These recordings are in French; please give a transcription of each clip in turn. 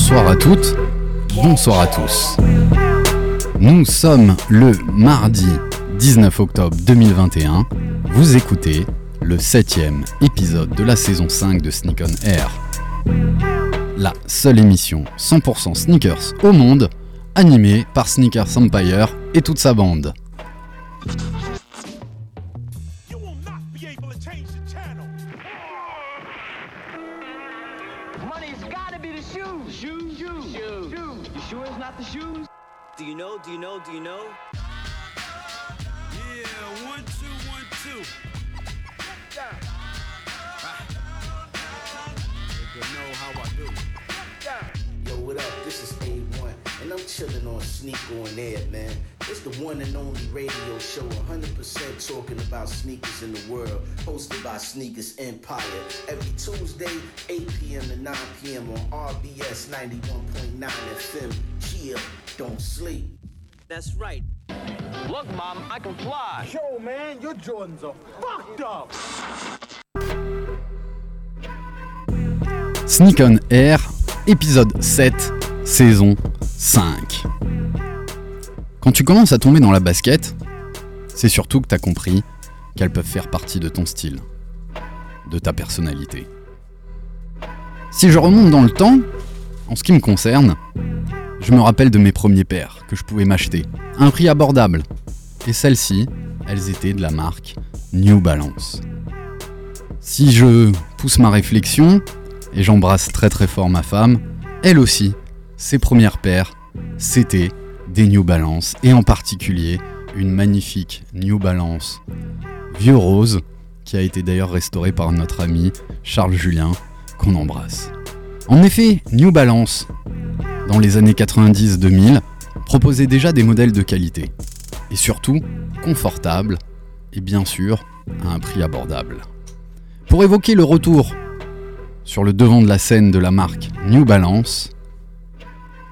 Bonsoir à toutes, bonsoir à tous. Nous sommes le mardi 19 octobre 2021. Vous écoutez le septième épisode de la saison 5 de Sneak on Air. La seule émission 100% sneakers au monde, animée par Sneakers Empire et toute sa bande. Know? Do you know? Do you know? Yeah, one, two, one, two. You know how I do. Yo, what up? This is A1, and I'm chilling on Sneak on Air, man. It's the one and only radio show 100% talking about sneakers in the world, hosted by Sneakers Empire. Every Tuesday, 8 p.m. to 9 p.m. on RBS 91.9 FM. Chill, don't sleep. That's right. Look, Mom, I can fly. Yo, man, your Jordans are fucked up. Sneak on Air, épisode 7, saison 5. Quand tu commences à tomber dans la basket, c'est surtout que tu as compris qu'elles peuvent faire partie de ton style, de ta personnalité. Si je remonte dans le temps, en ce qui me concerne, je me rappelle de mes premiers paires que je pouvais m'acheter, un prix abordable. Et celles-ci, elles étaient de la marque New Balance. Si je pousse ma réflexion, et j'embrasse très très fort ma femme, elle aussi, ses premières paires, c'était des New Balance, et en particulier une magnifique New Balance vieux rose, qui a été d'ailleurs restaurée par notre ami Charles Julien, qu'on embrasse. En effet, New Balance, dans les années 90-2000, proposait déjà des modèles de qualité, et surtout confortables, et bien sûr à un prix abordable. Pour évoquer le retour sur le devant de la scène de la marque New Balance,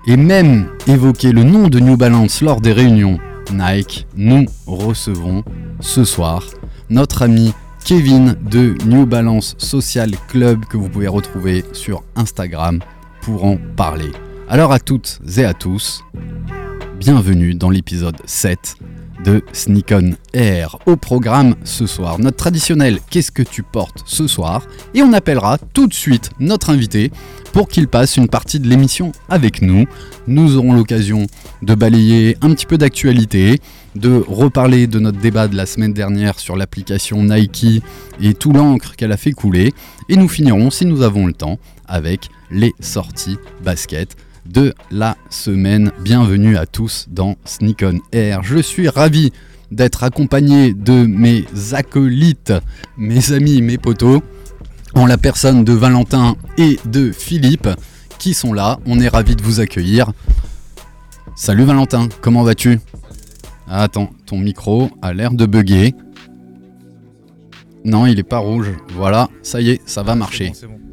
et même évoquer le nom de New Balance lors des réunions Nike, nous recevons ce soir notre ami Kevin de New Balance Social Club que vous pouvez retrouver sur Instagram pour en parler. Alors à toutes et à tous, bienvenue dans l'épisode 7 de Sneak on Air. Au programme ce soir, notre traditionnel Qu'est-ce que tu portes ce soir? Et on appellera tout de suite notre invité pour qu'il passe une partie de l'émission avec nous. Nous aurons l'occasion de balayer un petit peu d'actualité, de reparler de notre débat de la semaine dernière sur l'application Nike et tout l'encre qu'elle a fait couler. Et nous finirons, si nous avons le temps, avec les sorties basket de la semaine. Bienvenue à tous dans Sneak on Air. Je suis ravi d'être accompagné de mes acolytes, mes amis, mes potos, en la personne de Valentin et de Philippe qui sont là. On est ravi de vous accueillir. Salut Valentin, comment vas-tu? Ah, Attends, ton micro a l'air de bugger. Non, il est pas rouge. Voilà, ça y est, ça va marcher. Bon, c'est bon.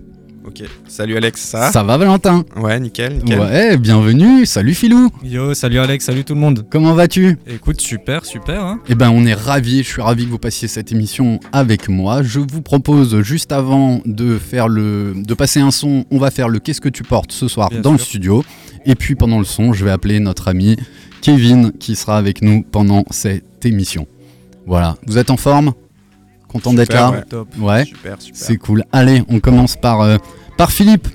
Ok. Salut Alex, ça, Ça va Valentin Ouais, nickel, nickel. Ouais, bienvenue. Salut Philou. Yo, salut Alex, salut tout le monde. Comment vas-tu? Écoute, super, super. Hein Eh ben, on est ravis, je suis ravi que vous passiez cette émission avec moi. Je vous propose juste avant de faire le, de passer un son, on va faire le qu'est-ce que tu portes ce soir Bien dans le studio. Et puis pendant le son, je vais appeler notre ami Kevin qui sera avec nous pendant cette émission. Voilà, vous êtes en forme? Content d'être là ouais. Top. Ouais, Super, super. c'est cool. Allez, on commence par, euh, par Philippe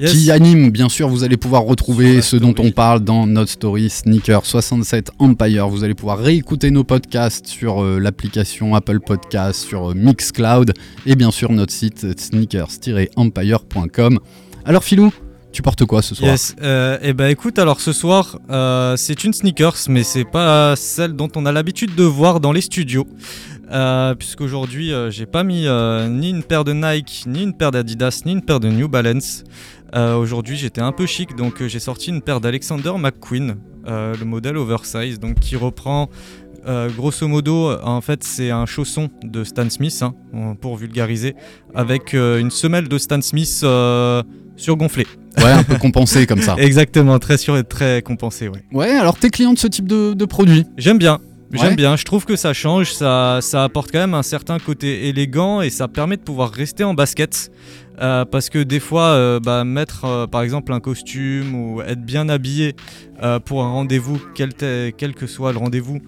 Yes. qui anime, bien sûr, vous allez pouvoir retrouver ce dont story. on parle dans notre story Sneaker 67 Empire. Vous allez pouvoir réécouter nos podcasts sur euh, l'application Apple Podcast, sur euh, Mixcloud et bien sûr notre site euh, sneakers-empire.com. Alors Philou, tu portes quoi ce soir? Yes. Euh, et ben écoute, alors ce soir, euh, c'est une sneakers, mais c'est pas celle dont on a l'habitude de voir dans les studios. Euh, Puisqu'aujourd'hui, euh, j'ai pas mis euh, ni une paire de Nike, ni une paire d'Adidas, ni une paire de New Balance. Euh, Aujourd'hui, j'étais un peu chic, donc euh, j'ai sorti une paire d'Alexander McQueen, le modèle oversize, donc qui reprend. grosso modo, en fait, c'est un chausson de Stan Smith, hein, pour vulgariser, avec une semelle de Stan Smith surgonflée. Ouais, un peu compensé comme ça. Exactement, très sûr et très compensé, ouais. Ouais, alors t'es client de ce type de, de produit? J'aime bien. J'aime Ouais. bien, je trouve que ça change, ça, ça apporte quand même un certain côté élégant et ça permet de pouvoir rester en basket. Euh, parce que des fois, euh, bah, mettre euh, par exemple un costume ou être bien habillé pour un rendez-vous, quel, que soit le rendez-vous,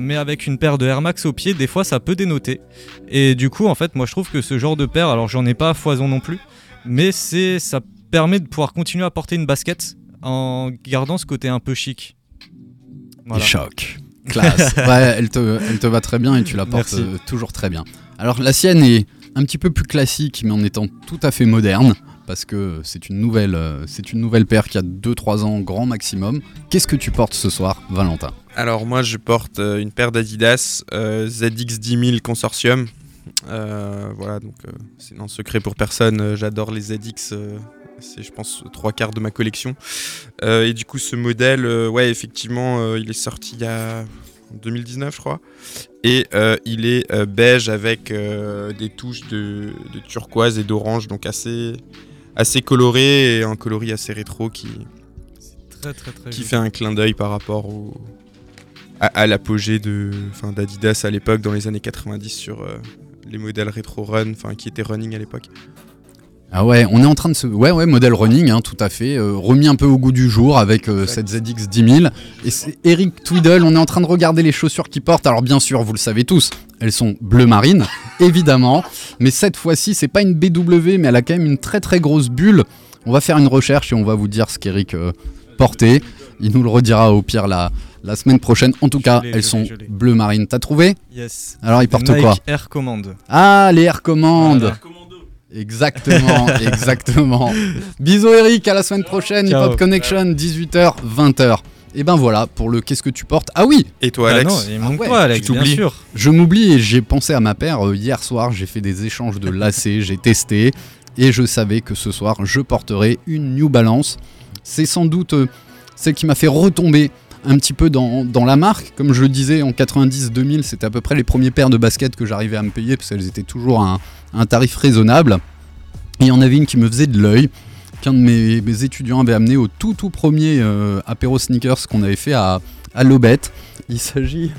mais avec une paire de Air Max au pied, des fois ça peut dénoter. Et du coup, en fait, moi je trouve que ce genre de paire, alors j'en ai pas à foison non plus, mais c'est ça permet de pouvoir continuer à porter une basket en gardant ce côté un peu chic. Voilà. Et choc. Classe. ouais, elle te, elle te va très bien et tu la portes Merci. euh, toujours très bien. Alors la sienne est un petit peu plus classique, mais en étant tout à fait moderne, parce que c'est une nouvelle, euh, c'est une nouvelle paire qui a 2-3 ans grand maximum. Qu'est-ce que tu portes ce soir, Valentin? Alors moi je porte euh, une paire d'Adidas euh, ZX10000 Consortium. Euh, voilà, donc euh, c'est un secret pour personne, j'adore les ZX, euh, c'est je pense trois quarts de ma collection. Euh, et du coup ce modèle, euh, ouais effectivement euh, il est sorti il y a en 2019 je crois. Et il est beige avec des touches de, de turquoise et d'orange, donc assez, assez coloré et un coloris assez rétro qui, Très très très qui joli. fait un clin d'œil par rapport au, à, à l'apogée d'Adidas à l'époque, dans les années 90, sur euh, les modèles rétro run, enfin, qui étaient running à l'époque. Ah ouais, on est en train de se... Ouais, ouais, modèle running, hein, tout à fait. euh, remis un peu au goût du jour avec euh, cette ZX 10000. Et c'est Eric Tweedle, on est en train de regarder les chaussures qu'il porte. Alors bien sûr, vous le savez tous, elles sont bleu marine, évidemment. Mais cette fois-ci, c'est pas une BW, mais elle a quand même une très très grosse bulle. On va faire une recherche et on va vous dire ce qu'Eric euh, portait. Il nous le redira au pire la, la semaine prochaine. En tout cas, elles sont bleu marine. T'as trouvé? Yes. Alors, il porte Nike quoi Air Command. Ah, les Air Command Voilà. Exactement, exactement. Bisous Eric, à la semaine prochaine, Ciao. Hip Hop Connection, 18h, 20h. Et ben voilà, pour le qu'est-ce que tu portes? Ah oui, Et toi, Ah Alex non, il manque ouais, pas, Alex, tu bien sûr. je m'oublie et j'ai pensé à ma paire euh, hier soir, j'ai fait des échanges de lacets, j'ai testé et je savais que ce soir je porterais une New Balance. C'est sans doute euh, celle qui m'a fait retomber un petit peu dans, dans la marque. Comme je le disais, en 90-2000, c'était à peu près les premiers paires de baskets que j'arrivais à me payer parce qu'elles étaient toujours à un, à un tarif raisonnable. Et il y en avait une qui me faisait de l'œil, qu'un de mes, mes étudiants avait amené au tout tout premier euh, apéro sneakers qu'on avait fait à, à l'Aubette. Il s'agit,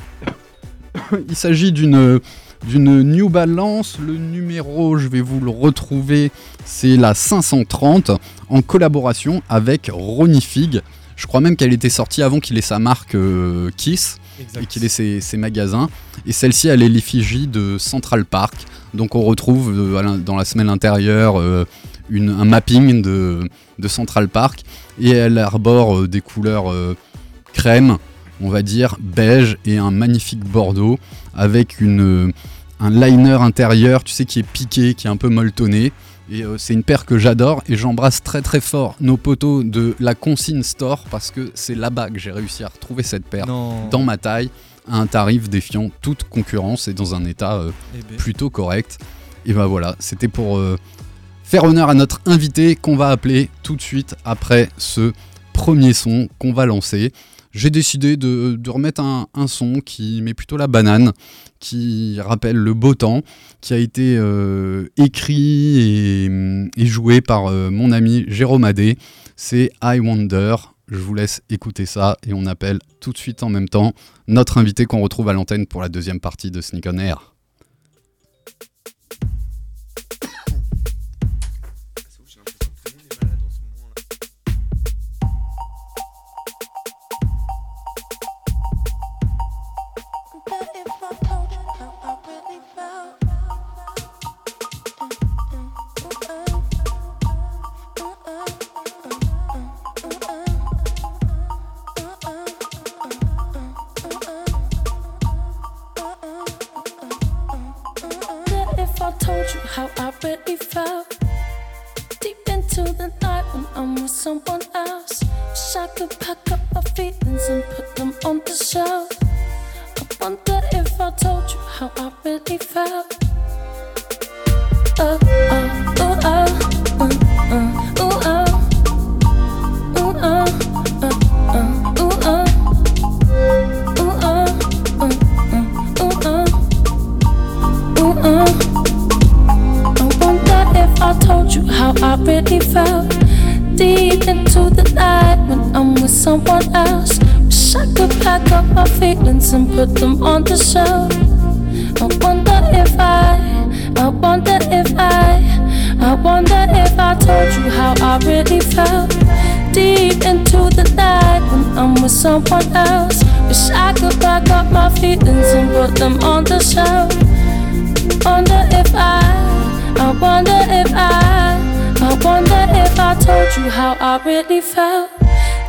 il s'agit d'une d'une New Balance. Le numéro, je vais vous le retrouver, c'est la 530 en collaboration avec Ronnie Fig. Je crois même qu'elle était sortie avant qu'il ait sa marque euh, Kiss et qu'il ait ses, ses magasins. Et celle-ci, elle est l'effigie de Central Park. Donc on retrouve euh, dans la semelle intérieure euh, une- un mapping de, de Central Park. Et elle arbore euh, des couleurs crème, on va dire, beige et un magnifique bordeaux avec une, un liner intérieur, tu sais, qui est piqué, qui est un peu molletonné. Et euh, c'est une paire que j'adore et j'embrasse très très fort nos potos de la Consigne Store parce que c'est là-bas que j'ai réussi à retrouver cette paire Non. dans ma taille à un tarif défiant toute concurrence et dans un état euh, Eh ben, plutôt correct. Et ben voilà, c'était pour euh, faire honneur à notre invité qu'on va appeler tout de suite après ce premier son qu'on va lancer. J'ai décidé de, de remettre un, un son qui met plutôt la banane, qui rappelle le beau temps, qui a été euh, écrit et, et joué par mon ami Jérôme Adé. C'est I Wonder. Je vous laisse écouter ça et on appelle tout de suite en même temps notre invité qu'on retrouve à l'antenne pour la deuxième partie de Sneak on Air. Someone else, wish I could pack up my feelings and put them on the shelf. I wonder if I told you how I really felt. Someone else. Wish I could pack up my feelings and put them on the shelf. I wonder if I, I wonder if I, I wonder if I told you how I really felt. Deep into the night when I'm with someone else. Wish I could pack up my feelings and put them on the shelf. Wonder if I, I wonder if I, I wonder if I told you how I really felt.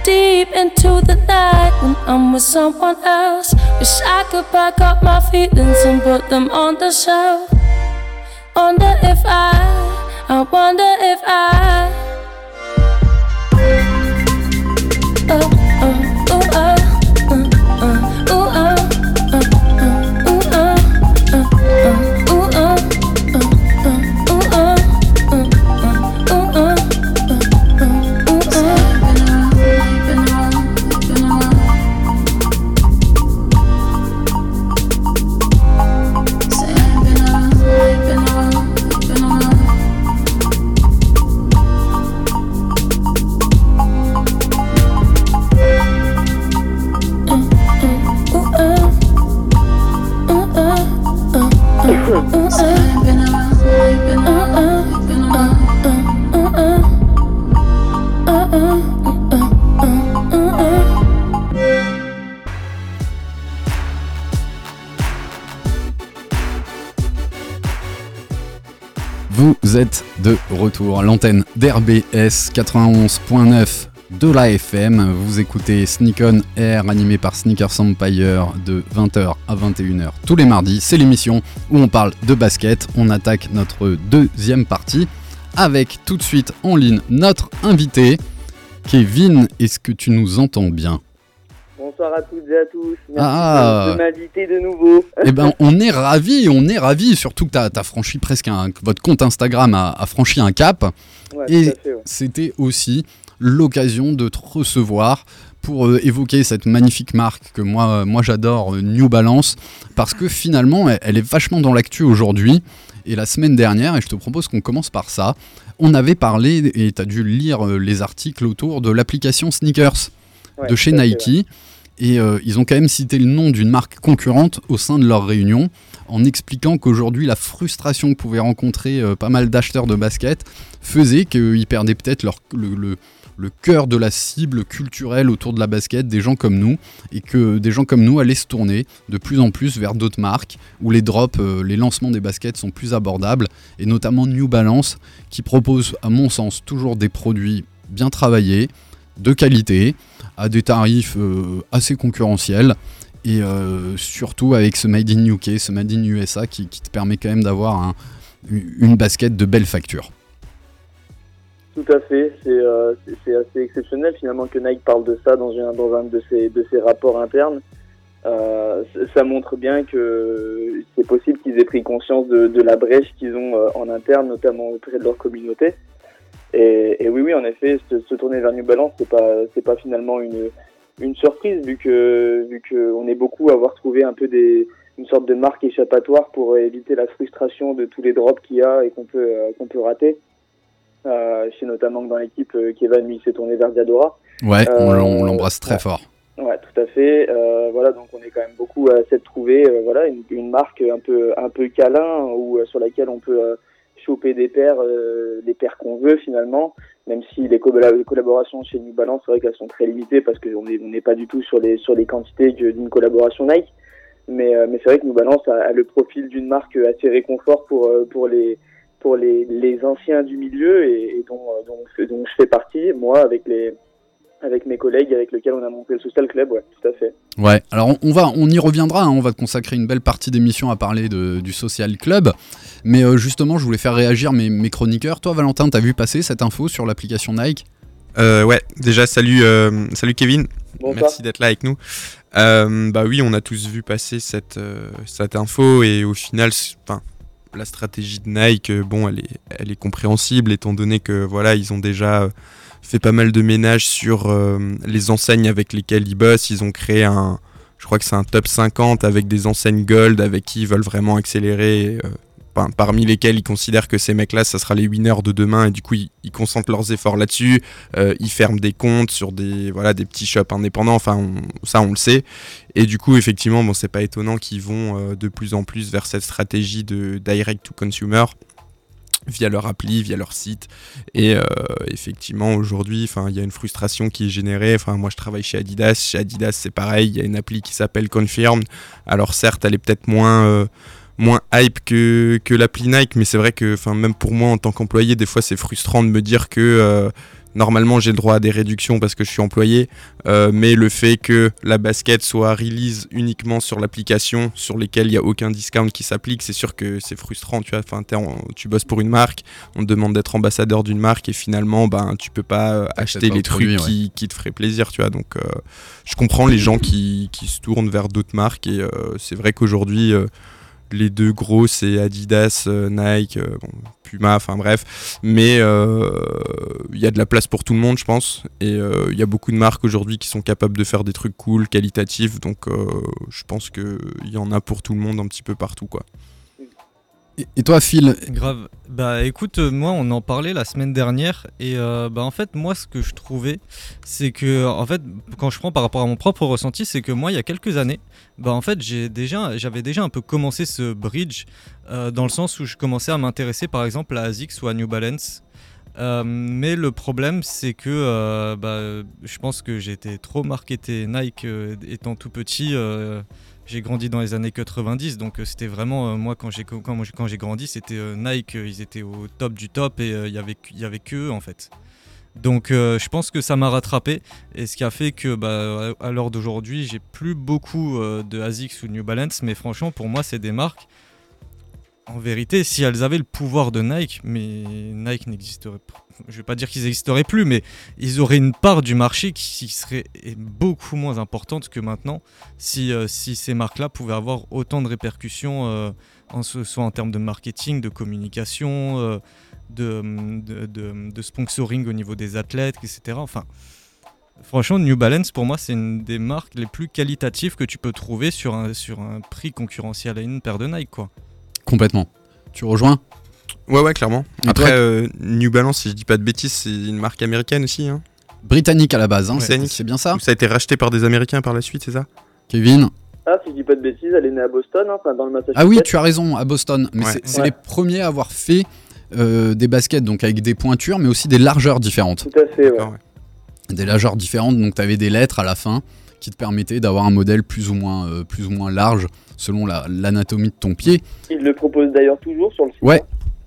Deep into the night when I'm with someone else. Wish I could pack up my feelings and put them on the shelf. Wonder if I, I wonder if I. Oh, Vous êtes de retour à l'antenne d'RBS 91.9 de la FM. Vous écoutez Sneak On Air animé par Sneakers Empire de 20h à 21h tous les mardis. C'est l'émission où on parle de basket. On attaque notre deuxième partie avec tout de suite en ligne notre invité. Kevin, est-ce que tu nous entends bien? Bonsoir à toutes et à tous. Merci Ah. de m'inviter de nouveau. Eh ben, on est ravis, on est ravis, surtout que tu as, franchi presque un, votre compte Instagram a, a franchi un cap. Ouais, Et ouais. c'était aussi l'occasion de te recevoir pour euh, évoquer cette magnifique marque que moi, euh, moi j'adore, euh, New Balance, parce que finalement, elle, elle est vachement dans l'actu aujourd'hui. Et la semaine dernière, et je te propose qu'on commence par ça, on avait parlé, et tu as dû lire les articles autour de l'application Sneakers Ouais, de chez fait, Nike. ouais. Et euh, ils ont quand même cité le nom d'une marque concurrente au sein de leur réunion, en expliquant qu'aujourd'hui la frustration que pouvaient rencontrer euh, pas mal d'acheteurs de basket faisait qu'ils perdaient peut-être le cœur de la cible culturelle autour de la basket, des gens comme nous, et que des gens comme nous allaient se tourner de plus en plus vers d'autres marques où les drops, euh, les lancements des baskets sont plus abordables, et notamment New Balance qui propose à mon sens toujours des produits bien travaillés, de qualité, à des tarifs euh, assez concurrentiels et euh, surtout avec ce Made in UK, ce Made in USA qui, te permet quand même d'avoir un- une basket de belle facture. Tout à fait. C'est euh, c'est- assez exceptionnel finalement que Nike parle de ça dans un, de, ses, de ses rapports internes. Ça montre bien que c'est possible qu'ils aient pris conscience de, la brèche qu'ils ont en interne, notamment auprès de leur communauté. Et, et oui, oui, en effet, se, se tourner vers New Balance, c'est pas, c'est pas finalement une, une surprise vu que, vu que on est beaucoup à avoir trouvé un peu des, une sorte de marque échappatoire pour éviter la frustration de tous les drops qu'il y a et qu'on peut, euh, qu'on peut rater. Euh, je sais notamment que dans l'équipe, euh, Kevin lui s'est tourné vers Diadora. Ouais, on Euh, on l'embrasse très ouais. fort. Ouais, tout à fait. Euh, voilà, donc on est quand même beaucoup à essayer de trouver euh, voilà une, une marque un peu un peu câlin ou euh, sur laquelle on peut euh, choper des paires, euh, les paires qu'on veut finalement. Même si les, collab- les collaborations chez New Balance, c'est vrai qu'elles sont très limitées parce qu'on est on n'est pas du tout sur les sur les quantités d'une collaboration Nike. Mais euh, mais c'est vrai que New Balance a, le profil d'une marque assez réconfort pour euh, pour les pour les, les anciens du milieu et, euh, dont, dont je fais partie, moi, avec les avec mes collègues avec lesquels on a monté le Social Club, ouais, tout à fait. Ouais, alors on, va, on y reviendra, hein, on va te consacrer une belle partie d'émission à parler de- du Social Club. Mais euh, justement, je voulais faire réagir mes, mes chroniqueurs. Toi, Valentin, t'as vu passer cette info sur l'application Nike? Euh, ouais, déjà salut, euh, salut Kevin. Bonsoir. Merci d'être là avec nous. Euh, bah oui, on a tous vu passer cette, euh, cette info et au final, enfin, la stratégie de Nike, bon, elle est, elle est compréhensible étant donné que voilà, ils ont déjà euh, fait pas mal de ménage sur euh, les enseignes avec lesquelles ils bossent. Ils ont créé un, je crois que c'est un top 50 avec des enseignes gold avec qui ils veulent vraiment accélérer euh, parmi lesquels ils considèrent que ces mecs-là, ça sera les winners de demain, et du coup, ils, concentrent leurs efforts là-dessus. Euh, ils ferment des comptes sur des, voilà, des petits shops indépendants, enfin, ça, on le sait. Et du coup, effectivement, bon, c'est pas étonnant qu'ils vont de plus en plus vers cette stratégie de direct to consumer via leur appli, via leur site. Et euh, effectivement, aujourd'hui, il y a une frustration qui est générée. Enfin, moi, je travaille chez Adidas. Chez Adidas, c'est pareil. Il y a une appli qui s'appelle Confirmed. Alors, certes, elle est peut-être moins euh, moins hype que, que l'appli Nike, mais c'est vrai que, même pour moi, en tant qu'employé, des fois, c'est frustrant de me dire que euh, normalement, j'ai le droit à des réductions parce que je suis employé, euh, mais le fait que la basket soit release uniquement sur l'application, sur lesquelles il n'y a aucun discount qui s'applique, c'est sûr que c'est frustrant, tu vois. Enfin, tu bosses pour une marque, on te demande d'être ambassadeur d'une marque et finalement, ben, tu peux pas euh, acheter pas les trucs qui, qui te feraient plaisir, tu vois. Donc, euh, je comprends les gens qui, qui se tournent vers d'autres marques et c'est vrai qu'aujourd'hui, les deux gros, c'est Adidas, euh, Nike, euh, Puma, enfin bref. Mais euh, il y a de la place pour tout le monde, je pense. Et il y a beaucoup de marques aujourd'hui qui sont capables de faire des trucs cool, qualitatifs. Donc je pense qu'il y en a pour tout le monde un petit peu partout, quoi. Et, toi, Phil, Grave. Bah écoute, euh, moi on en parlait la semaine dernière et euh, bah en fait moi ce que je trouvais c'est que en fait quand je prends par rapport à mon propre ressenti c'est que moi il y a quelques années bah en fait j'ai déjà j'avais déjà un peu commencé ce bridge euh, dans le sens où je commençais à m'intéresser par exemple à ASICS ou à New Balance. Mais le problème c'est que bah, je pense que j'étais trop marketé Nike étant tout petit. J'ai grandi dans les années 90, donc euh, c'était vraiment, euh, moi quand j'ai quand quand grandi, c'était euh, Nike, ils étaient au top du top et il y avait y avait que eux en fait. Donc je pense que ça m'a rattrapé et ce qui a fait que bah, à l'heure d'aujourd'hui, j'ai plus beaucoup de ASICS ou New Balance, mais franchement pour moi c'est des marques. En vérité, si elles avaient le pouvoir de Nike, mais Nike n'existerait pas. Je vais pas dire qu'ils n'existeraient plus, mais ils auraient une part du marché qui serait beaucoup moins importante que maintenant si, euh, si ces marques-là pouvaient avoir autant de répercussions, euh, en, soit en termes de marketing, de communication, euh, de, de, de- de sponsoring au niveau des athlètes, etc. Enfin, franchement, New Balance, pour moi, c'est une des marques les plus qualitatives que tu peux trouver sur un, sur un prix concurrentiel à une paire de Nike. Quoi. complètement. Tu rejoins? Ouais, ouais, clairement. Après, toi euh, New Balance, si je dis pas de bêtises, c'est une marque américaine aussi. Hein. Britannique à la base, hein, Ouais. c'est Britannique. c'est bien ça Ou ça a été racheté par des Américains par la suite, c'est ça? Kevin? Ah, si je dis pas de bêtises, elle est née à Boston, hein, dans le Massachusetts. Ah oui, tu as raison, à Boston. Mais Ouais. c'est- Ouais. les premiers à avoir fait euh, des baskets, donc avec des pointures, mais aussi des largeurs différentes. Tout à fait, ouais. Des largeurs différentes, donc tu avais des lettres à la fin qui te permettaient d'avoir un modèle plus ou moins, euh, plus ou moins large selon la- l'anatomie de ton pied. Ils le proposent d'ailleurs toujours sur le site. Ouais,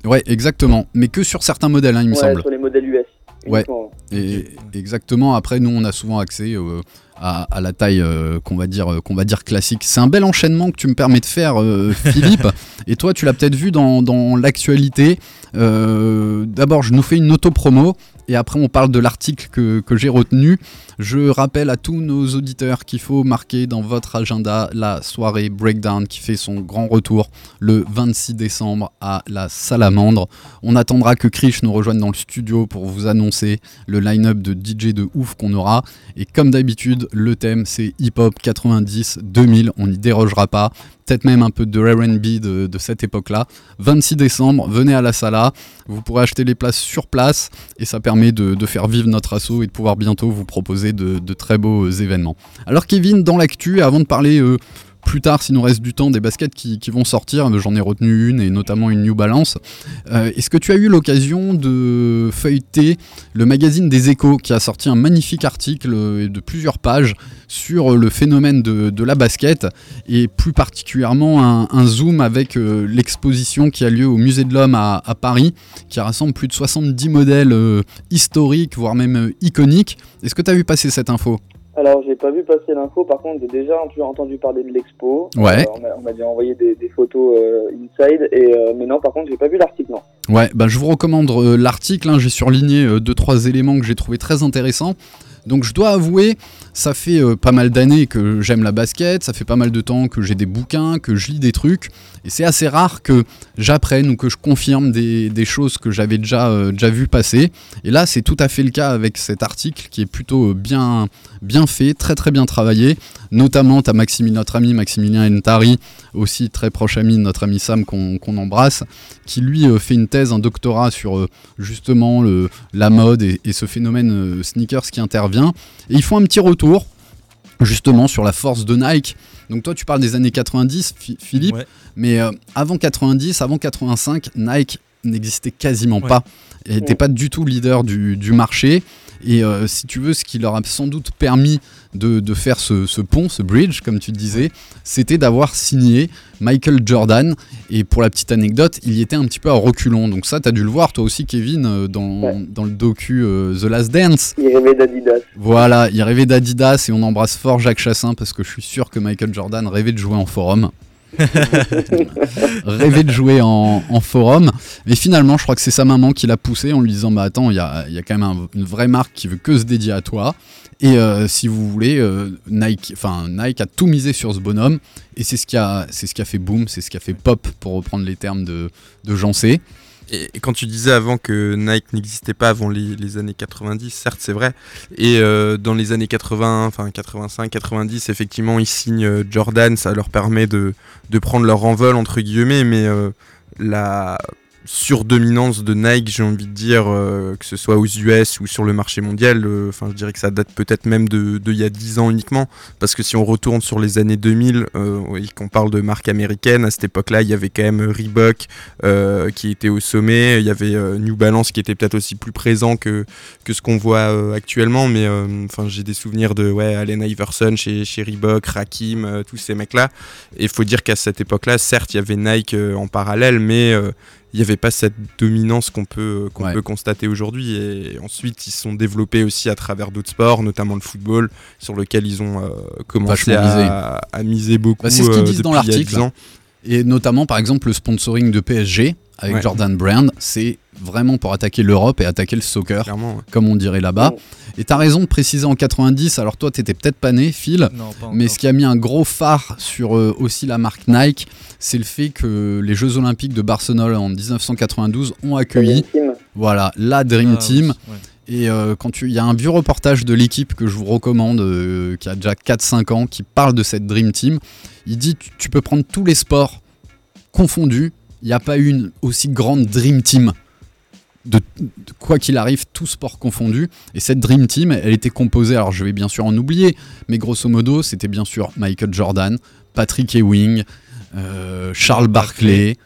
ouais, exactement. Mais que sur certains modèles, hein, il me semble. sur les modèles US. Ouais. Et exactement. Après, nous, on a souvent accès euh, à, à la taille euh, qu'on va dire euh, qu'on va dire classique. C'est un bel enchaînement que tu me permets de faire, euh, Philippe. Et toi, tu l'as peut-être vu dans, dans l'actualité. D'abord, je nous fais une auto-promo. Et après, on parle de l'article que, j'ai retenu. Je rappelle à tous nos auditeurs qu'il faut marquer dans votre agenda la soirée Breakdown qui fait son grand retour le 26 décembre à la Salamandre. On attendra que Krish nous rejoigne dans le studio pour vous annoncer le line-up de DJ de ouf qu'on aura. Et comme d'habitude, le thème c'est hip-hop 90-2000, on n'y dérogera pas. Peut-être même un peu de RB de, cette époque-là. 26 décembre, venez à la Sala. Vous pourrez acheter les places sur place et ça permet de, faire vivre notre assaut et de pouvoir bientôt vous proposer de, très beaux événements. Alors Kevin, dans l'actu, avant de parler euh, plus tard, s'il nous reste du temps, des baskets qui, vont sortir, j'en ai retenu une et notamment une New Balance. Euh, Est-ce que tu as eu l'occasion de feuilleter le magazine des échos qui a sorti un magnifique article euh, de plusieurs pages sur le phénomène de, la basket et plus particulièrement un, zoom avec euh, l'exposition qui a lieu au Musée de l'Homme à, Paris qui rassemble plus de 70 modèles historiques, voire même iconiques. Est-ce que tu as vu passer cette info? Alors, j'ai pas vu passer l'info, par contre, j'ai déjà entendu- parler de l'expo. Ouais. Euh, on m'a- déjà envoyé des, des photos euh, inside, et, euh, mais non, par contre, j'ai pas vu l'article, non. Ouais, bah, je vous recommande euh, l'article. hein. J'ai surligné deux trois éléments que j'ai trouvé très intéressants. Donc je dois avouer, ça fait euh, pas mal d'années que j'aime la basket, ça fait pas mal de temps que j'ai des bouquins, que je lis des trucs, et c'est assez rare que j'apprenne ou que je confirme des, choses que j'avais déjà, euh, déjà vu passer. Et là, c'est tout à fait le cas avec cet article qui est plutôt euh, bien, bien fait, très très bien travaillé. Notamment, tu as notre ami Maximilien Entari, aussi très proche ami de notre ami Sam qu'on embrasse, qui lui euh, fait une thèse, un doctorat sur euh, justement le, la mode et, et ce phénomène euh, sneakers qui intervient. Et ils font un petit retour justement sur la force de Nike. Donc toi tu parles des années 90, Phi- Philippe, Ouais. mais euh, avant 90, avant 85, Nike n'existait quasiment Ouais. pas et n'était pas du tout leader du, du marché. Et euh, si tu veux, ce qui leur a sans doute permis de, de faire ce, ce pont, ce bridge, comme tu disais, c'était d'avoir signé Michael Jordan. Et pour la petite anecdote, il y était un petit peu à reculons. Donc ça, tu as dû le voir toi aussi, Kevin, euh, dans, Ouais. dans le docu euh, The Last Dance. Il rêvait d'Adidas. Voilà, il rêvait d'Adidas et on embrasse fort Jacques Chassin parce que je suis sûr que Michael Jordan rêvait de jouer en forum. rêvait de jouer en, forum. Mais finalement, je crois que c'est sa maman qui l'a poussé en lui disant Bah attends, il y a, y quand même un- une vraie marque qui veut que se dédier à toi. Et euh, si vous voulez, euh, Nike, a tout misé sur ce bonhomme et c'est ce qui a, fait boom, c'est ce qui a fait pop pour reprendre les termes de, de Jean C. Et quand tu disais avant que Nike n'existait pas avant les, les années 90, certes c'est vrai. Et euh, dans les années 80, enfin 85, 90, effectivement ils signent euh, Jordan, ça leur permet de, de prendre leur envol entre guillemets, mais euh, la surdominance de Nike, j'ai envie de dire, euh, que ce soit aux US ou sur le marché mondial, euh, enfin je dirais que ça date peut-être même de, de il y a 10 ans uniquement, parce que si on retourne sur les années 2000, euh, oui, qu'on parle de marque américaine, à cette époque-là, il y avait quand même Reebok euh, qui était au sommet, il y avait euh, New Balance qui était peut-être aussi plus présent que, que ce qu'on voit euh, actuellement, mais euh, enfin j'ai des souvenirs de ouais, Allen Iverson chez, chez Reebok, Rakim, euh, tous ces mecs-là, et il faut dire qu'à cette époque-là, certes, il y avait Nike euh, en parallèle, mais euh, il n'y avait pas cette dominance qu'on peut, qu'on Ouais. peut constater aujourd'hui. Et ensuite, ils se sont développés aussi à travers d'autres sports, notamment le football, sur lequel ils ont euh, commencé à, à miser beaucoup. Bah, c'est ce qu'ils euh, disent dans l'article. 10 ans. Et notamment, par exemple, le sponsoring de PSG avec Ouais. Jordan Brand, c'est vraiment pour attaquer l'Europe et attaquer le soccer, Clairement, ouais. comme on dirait là-bas. Et t'as raison de préciser en 90, alors toi, t'étais peut-être pas né, Phil, Non, pas mais ce qui a mis un gros phare sur euh, aussi la marque Nike, c'est le fait que les Jeux Olympiques de Barcelone en 1992 ont accueilli Team. voilà, la Dream Ah, Team. oui, ouais. Et euh, quand tu, il y a un vieux reportage de l'équipe que je vous recommande, euh, qui a déjà 4-5 ans, qui parle de cette Dream Team. Il dit tu, tu peux prendre tous les sports confondus, il n'y a pas une aussi grande Dream Team. De, de quoi qu'il arrive, tout sport confondu. Et cette Dream Team, elle était composée, alors je vais bien sûr en oublier, mais grosso modo, c'était bien sûr Michael Jordan, Patrick Ewing, euh, Charles Barkley,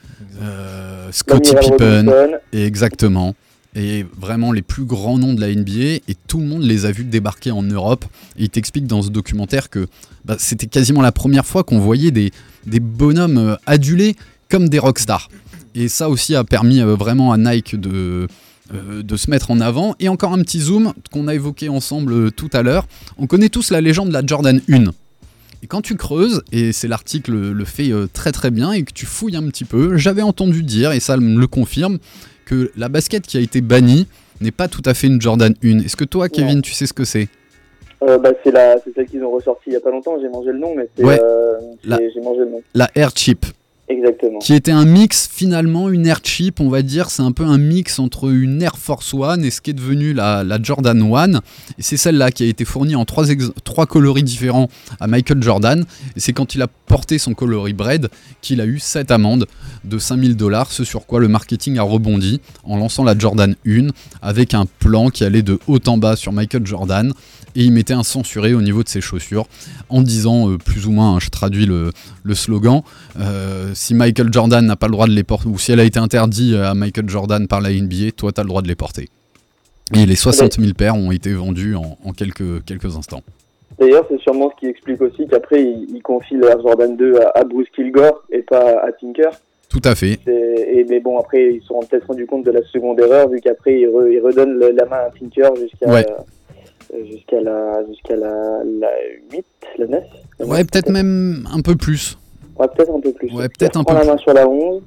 euh, Scottie Pippen. Et Exactement. Et vraiment les plus grands noms de la NBA, et tout le monde les a vus débarquer en Europe. Et il t'explique dans ce documentaire que bah, c'était quasiment la première fois qu'on voyait des, des bonhommes euh, adulés comme des rockstars. Et ça aussi a permis euh, vraiment à Nike de, euh, de se mettre en avant. Et encore un petit zoom qu'on a évoqué ensemble euh, tout à l'heure. On connaît tous la légende de la Jordan 1. Et quand tu creuses, et c'est l'article le fait euh, très très bien, et que tu fouilles un petit peu, j'avais entendu dire, et ça me le confirme, que la basket qui a été bannie n'est pas tout à fait une Jordan 1. Est-ce que toi, Kevin, tu sais ce que c'est? Bah, c'est la, c'est celle qu'ils ont ressorti il y a pas longtemps. J'ai mangé le nom, mais c'est, Ouais. La- j'ai mangé le nom. La Air Chip. Qui était un mix finalement, une Air Chip, on va dire, c'est un peu un mix entre une Air Force One et ce qui est devenu la, la Jordan One. Et c'est celle-là qui a été fournie en trois, trois coloris différents à Michael Jordan. Et c'est quand il a porté son coloris Bread qu'il a eu cette amende de 5000 dollars, ce sur quoi le marketing a rebondi en lançant la Jordan 1 avec un plan qui allait de haut en bas sur Michael Jordan. Et il mettait un censuré au niveau de ses chaussures en disant euh, plus ou moins, hein, je traduis le, le slogan, euh, si Michael Jordan n'a pas le droit de les porter, ou si elle a été interdite à Michael Jordan par la NBA, toi tu as le droit de les porter. Et les 60 000 paires ont été vendus en, en quelques, quelques instants. D'ailleurs, c'est sûrement ce qui explique aussi qu'après, il, il confie l'Air Jordan 2 à, à Bruce Kilgore et pas à Tinker. Tout à fait. Et, mais bon, après, ils se sont peut-être rendu compte de la seconde erreur, vu qu'après, ils, re- ils redonnent le- la main à Tinker jusqu'à Ouais. euh, jusqu'à la, jusqu'à la, la 8, la 9 la Ouais, 9, peut-être même un peu plus. Ouais, peut-être un peu plus. Ouais, peut-être un peu la plus. main sur la 11.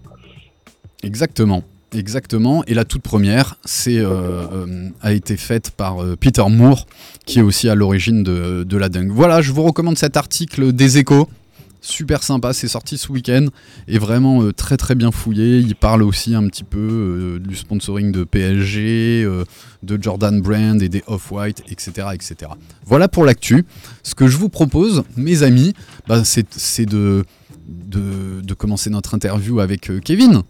Exactement. Exactement. Et la toute première, c'est euh, euh, a été faite par euh, Peter Moore, qui est aussi à l'origine de, de la dunk. Voilà, je vous recommande cet article des Échos. Super sympa, c'est sorti ce week-end et vraiment euh, très très bien fouillé. Il parle aussi un petit peu euh, du sponsoring de PSG, euh, de Jordan Brand et des Off-White, etc., etc. Voilà pour l'actu. Ce que je vous propose, mes amis, bah, c'est de, de, de commencer notre interview avec Kevin.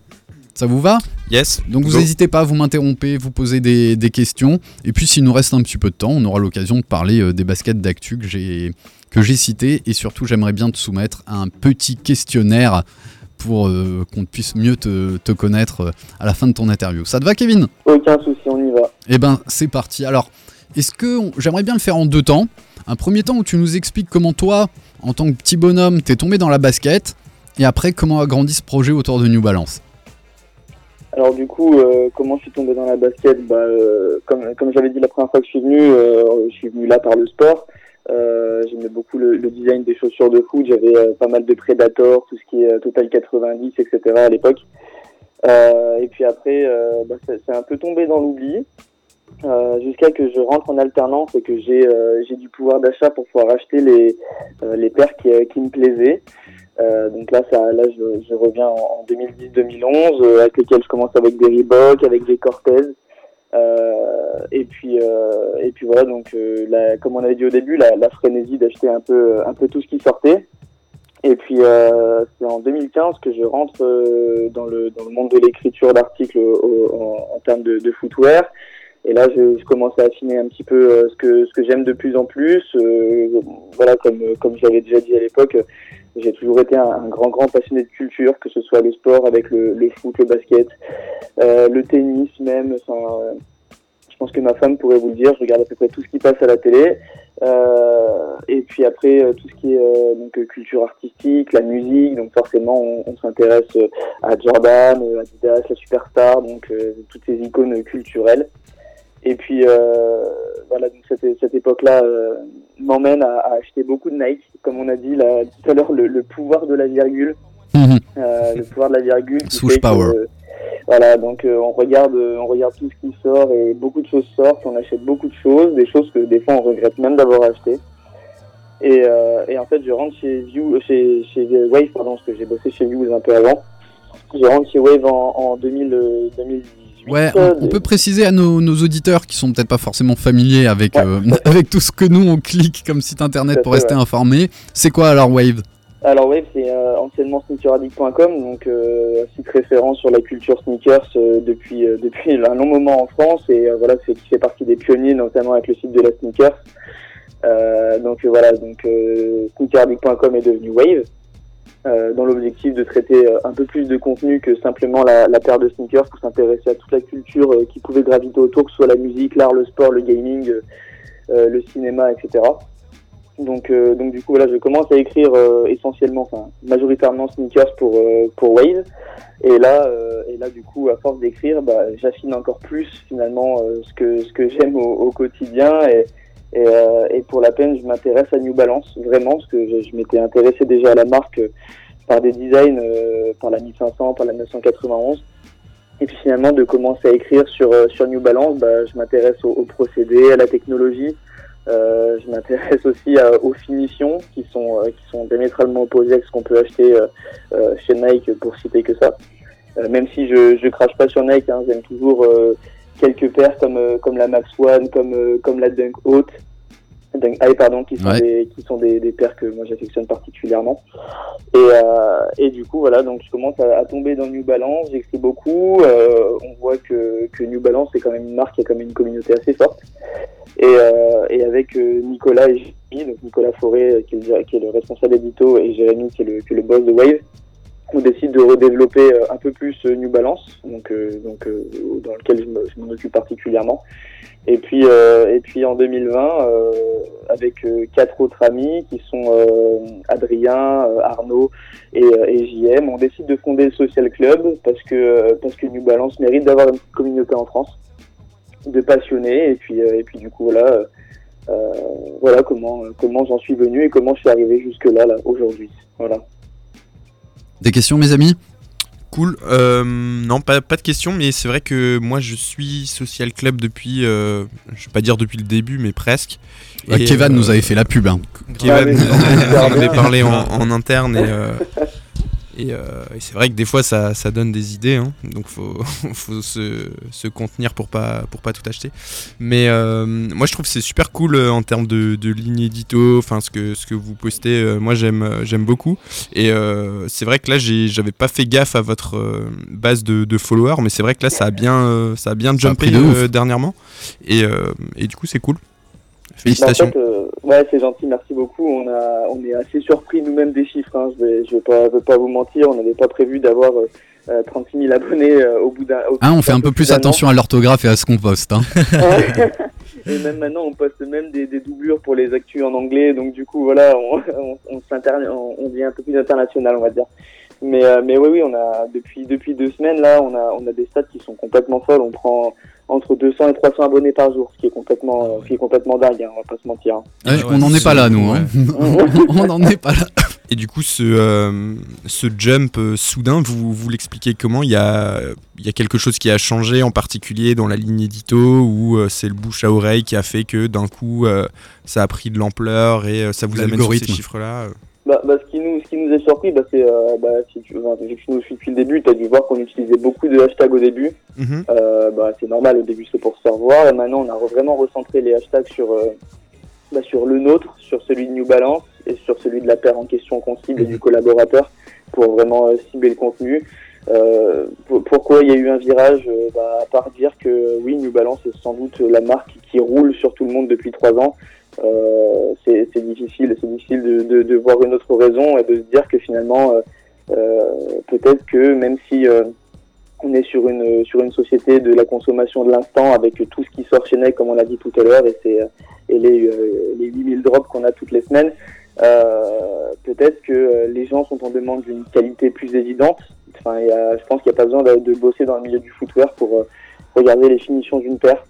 Ça vous va? Yes. Donc vous n'hésitez pas, vous m'interrompez, vous posez des, des questions. Et puis s'il nous reste un petit peu de temps, on aura l'occasion de parler des baskets d'actu que j'ai que j'ai citées. Et surtout, j'aimerais bien te soumettre à un petit questionnaire pour euh, qu'on puisse mieux te, te connaître euh, à la fin de ton interview. Ça te va, Kevin? Aucun souci, on y va. Eh ben, c'est parti. Alors, est-ce que on- j'aimerais bien le faire en deux temps Un premier temps où tu nous expliques comment toi, en tant que petit bonhomme, t'es tombé dans la basket, et après comment a grandi ce projet autour de New Balance? Alors du coup, euh, comment je suis tombé dans la basket? Bah, Comme, comme j'avais dit la première fois que je suis venu, je suis venu là par le sport. Euh, J'aimais beaucoup le, le design des chaussures de foot. J'avais euh, pas mal de Predator, tout ce qui est euh, Total 90, etc. à l'époque. Euh, et puis après, euh, bah, c'est un peu tombé dans l'oubli. Jusqu'à que je rentre en alternance et que j'ai du pouvoir d'achat pour pouvoir acheter les, les paires qui, qui me plaisaient. Donc là, ça, là, je, je reviens en, en 2010-2011, euh, avec lesquels je commence avec des Reebok, avec des Cortez. Euh, et puis, euh, et puis voilà. Donc, euh, la, comme on avait dit au début, la, la frénésie d'acheter un peu, un peu tout ce qui sortait. Et puis, c'est en 2015 que je rentre dans le dans le monde de l'écriture d'articles en, en termes de, de footwear. Et là, je, je commence à affiner un petit peu ce que ce que j'aime de plus en plus. Euh, voilà, comme comme j'avais déjà dit à l'époque, j'ai toujours été un, grand grand passionné de culture, que ce soit le sport avec le, foot, le basket, euh, le tennis même. Euh, je pense que ma femme pourrait vous le dire. Je regarde à peu près tout ce qui passe à la télé. Euh, et puis après tout ce qui est donc culture artistique, la musique. Donc forcément, on, on s'intéresse à Jordan, euh, Adidas, la superstar, donc toutes ces icônes culturelles. Et puis euh, voilà, donc cette, cette époque-là euh, m'emmène à, à acheter beaucoup de Nike, comme on a dit là, tout à l'heure, le, le pouvoir de la virgule, euh, le pouvoir de la virgule. Swoosh que, power. voilà, donc euh, on regarde, euh, on regarde tout ce qui sort et beaucoup de choses sortent. On achète beaucoup de choses, des choses que des fois on regrette même d'avoir acheté. Et, euh, et en fait, je rentre chez View, chez, chez Wave, pardon, parce que j'ai bossé chez View un peu avant. Je rentre chez Wave en, en 2000, euh, 2018. Ouais, on, on peut préciser à nos, nos auditeurs qui sont peut-être pas forcément familiers avec, euh, avec tout ce que nous on clique comme site internet pour rester ouais. informé. C'est quoi alors Wave? Alors Wave, c'est euh, anciennement sneakeraddict.com, donc euh, un site référent sur la culture sneakers euh, depuis euh, depuis un long moment en France et euh, voilà, c'est qui fait partie des pionniers, notamment avec le site de la sneakers. Euh, donc voilà, donc euh, sneakeraddict.com est devenu Wave. Euh, dans l'objectif de traiter euh, un peu plus de contenu que simplement la, la paire de sneakers pour s'intéresser à toute la culture euh, qui pouvait graviter autour, que ce soit la musique, l'art, le sport, le gaming, le cinéma, etc. Donc, euh, donc du coup, voilà, je commence à écrire euh, essentiellement, enfin, majoritairement sneakers pour euh, pour Wave. Et là, et là, du coup, à force d'écrire, bah, j'affine encore plus finalement ce que ce que j'aime au, au quotidien. Et et, euh, et pour la peine, je m'intéresse à New Balance vraiment parce que je, je m'étais intéressé déjà à la marque euh, par des designs, euh, par la 1500, par la 991. Et puis finalement, de commencer à écrire sur euh, sur New Balance, bah, je m'intéresse aux, aux procédés, à la technologie. Euh, je m'intéresse aussi à- aux finitions qui sont qui sont diamétralement opposées à ce qu'on peut acheter chez Nike pour citer que ça. Même si je je crache pas sur Nike, hein, j'aime toujours quelques paires comme euh, comme la Max One, comme euh, comme la Dunk Haute, Dunk High pardon, qui sont Ouais. des qui sont des, des paires que moi j'affectionne particulièrement. Et euh, et du coup voilà donc je commence à, à tomber dans New Balance, j'écris beaucoup, on voit que que New Balance c'est quand même une marque qui a quand même une communauté assez forte. Et, euh, et avec euh, Nicolas et Jérémy, donc Nicolas Forêt qui est, le, qui est le responsable édito et Jérémy qui est le, qui est le boss de Wave, on décide de redévelopper euh, un peu plus euh, New Balance, donc, euh, donc euh, dans lequel je me- je m'en occupe particulièrement. Et puis, euh, et puis en 2020, euh, avec quatre autres amis qui sont Adrien, Arnaud et, et JM, on décide de fonder le Social Club parce que, parce que New Balance mérite d'avoir une communauté en France de passionnés. Et puis et puis du coup voilà voilà comment comment j'en suis venu et comment je suis arrivé jusque là là aujourd'hui. Voilà Des questions mes amis? Cool. Euh, non, pas, pas de questions, mais c'est vrai que moi je suis Social Club depuis, euh, je vais pas dire depuis le début, mais presque. Bah, Et, Kevan euh, nous avait fait la pub. hein. Mais- on en avait parlé en, en interne et, euh, et, euh, et c'est vrai que des fois ça, ça donne des idées, hein, donc faut, faut se, se contenir pour pas, pour pas tout acheter. Mais euh, moi je trouve que c'est super cool euh, en termes de, de ligne édito, enfin ce que, ce que vous postez, euh, moi j'aime, j'aime beaucoup. Et c'est vrai que là j'avais pas fait gaffe à votre base de, de followers, mais c'est vrai que là ça a bien, ça a bien jumpé de dernièrement. Et, et du coup c'est cool. Bah, en Félicitations. fait, ouais, c'est gentil, merci beaucoup. On a, on est assez surpris nous-mêmes des chiffres. Hein. Je vais, je vais pas, je vais pas vous mentir. On n'avait pas prévu d'avoir euh, euh, 36 000 abonnés euh, au bout d'un. Hein, on fait un peu plus attention à l'orthographe et à ce qu'on poste. hein. Et même maintenant, on poste même des, des doublures pour les actus en anglais. Donc du coup, voilà, on, on, on, on devient un peu plus international, on va dire. Mais, euh, mais oui, oui, on a depuis depuis deux semaines là, on a on a des stats qui sont complètement folles. On prend entre 200 et 300 abonnés par jour, ce qui est complètement, euh, ce qui est complètement dingue. Hein, on va pas se mentir. hein. Ouais, ouais, on n'en est pas là, nous. ouais. hein. on n'en est pas là. Et du coup, ce, euh, ce jump euh, soudain, vous, vous l'expliquez comment? Il y, a, il y a quelque chose qui a changé en particulier dans la ligne édito ou euh, c'est le bouche à oreille qui a fait que d'un coup euh, ça a pris de l'ampleur et euh, ça vous amène sur ces chiffres-là euh? Bah, bah, ce qui nous, ce qui nous est surpris, bah, c'est, euh, bah, si tu, enfin, vu que tu nous suis depuis le début, tu as dû voir qu'on utilisait beaucoup de hashtags au début. Mhm. Euh, bah, c'est normal, au début c'est pour se faire voir. Et maintenant, on a vraiment recentré les hashtags sur, euh, bah, sur le nôtre, sur celui de New Balance et sur celui de la paire en question qu'on cible et du collaborateur pour vraiment euh, cibler le contenu. Pour- pourquoi il y a eu un virage bah, À part dire que oui, New Balance est sans doute la marque qui roule sur tout le monde depuis trois ans. Euh, c'est difficile, c'est difficile de, de, de voir une autre raison et de se dire que finalement, euh, euh, peut-être que même si euh, on est sur une sur une société de la consommation de l'instant avec tout ce qui sort chez Nike, comme on l'a dit tout à l'heure, et c'est euh, et les les 8000 drops qu'on a toutes les semaines, peut-être que les gens sont en demande d'une qualité plus évidente. Enfin, y a- je pense qu'il n'y a pas besoin de, de bosser dans le milieu du footwear pour regarder les finitions d'une paire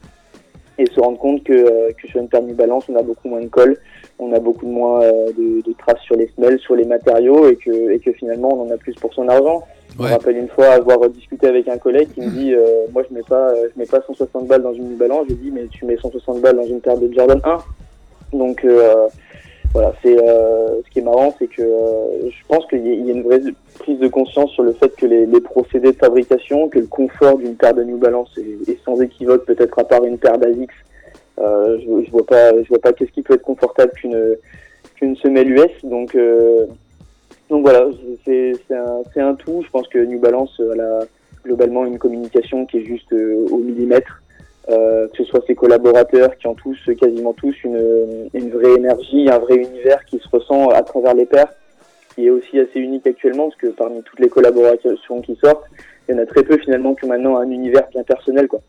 et se rendre compte que, euh, que sur une New Balance, on a beaucoup moins de colle, on a beaucoup moins euh, de, de traces sur les semelles, sur les matériaux, et que, et que finalement, on en a plus pour son argent. Je Ouais. me rappelle une fois avoir discuté avec un collègue qui me dit, euh, moi, je mets pas, je mets pas 160 balles dans une Balance. Je lui dis, mais tu mets 160 balles dans une paire de Jordan 1. Donc, euh, voilà, c'est euh, ce qui est marrant, c'est que euh, je pense qu'il y, y a une vraie prise de conscience sur le fait que les, les procédés de fabrication, que le confort d'une paire de New Balance est, est sans équivoque, peut-être à part une paire d'Asics. Euh, je, je vois pas, je vois pas qu'est-ce qui peut être confortable qu'une qu'une semelle US. Donc, donc voilà, c'est un, un tout. Je pense que New Balance elle a globalement une communication qui est juste au millimètre. Euh, que ce soit ses collaborateurs qui ont tous, quasiment tous, une, une vraie énergie, un vrai univers qui se ressent à travers les pairs, qui est aussi assez unique actuellement, parce que parmi toutes les collaborations qui sortent, il y en a très peu finalement qui ont maintenant un univers bien personnel. quoi.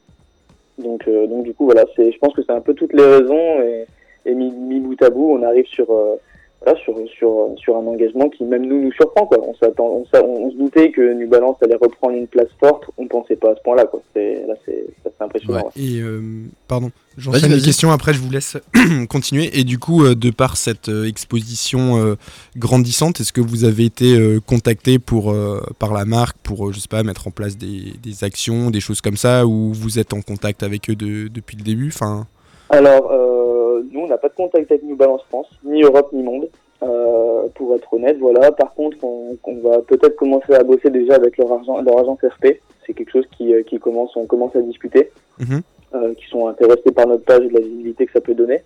Donc, euh, donc du coup, voilà, je pense que c'est un peu toutes les raisons, et, et mis, mis bout à bout, on arrive sur, euh, voilà, sur, sur, sur un engagement qui même nous nous surprend. Quoi. On, s'attend, on, s'a- on se doutait que New Balance allait reprendre une place forte, on pensait pas à ce point-là. Quoi. C'est, là, c'est, impressionnant. ouais. Et euh, pardon, j'enchaîne les questions, après je vous laisse continuer. Et du coup, euh, de par cette euh, exposition euh, grandissante, est-ce que vous avez été euh, contacté pour, euh, par la marque pour, euh, je sais pas, mettre en place des, des actions, des choses comme ça, ou vous êtes en contact avec eux de- depuis le début? Enfin, Alors, euh, nous, on n'a pas de contact avec New Balance France, ni Europe, ni Monde, euh, pour être honnête. Voilà. Par contre, on, on va peut-être commencer à bosser déjà avec leur, argent, leur agence RP. C'est quelque chose qui, euh, qui commence, on commence à discuter, Mhm. euh, qui sont intéressés par notre page et de la visibilité que ça peut donner.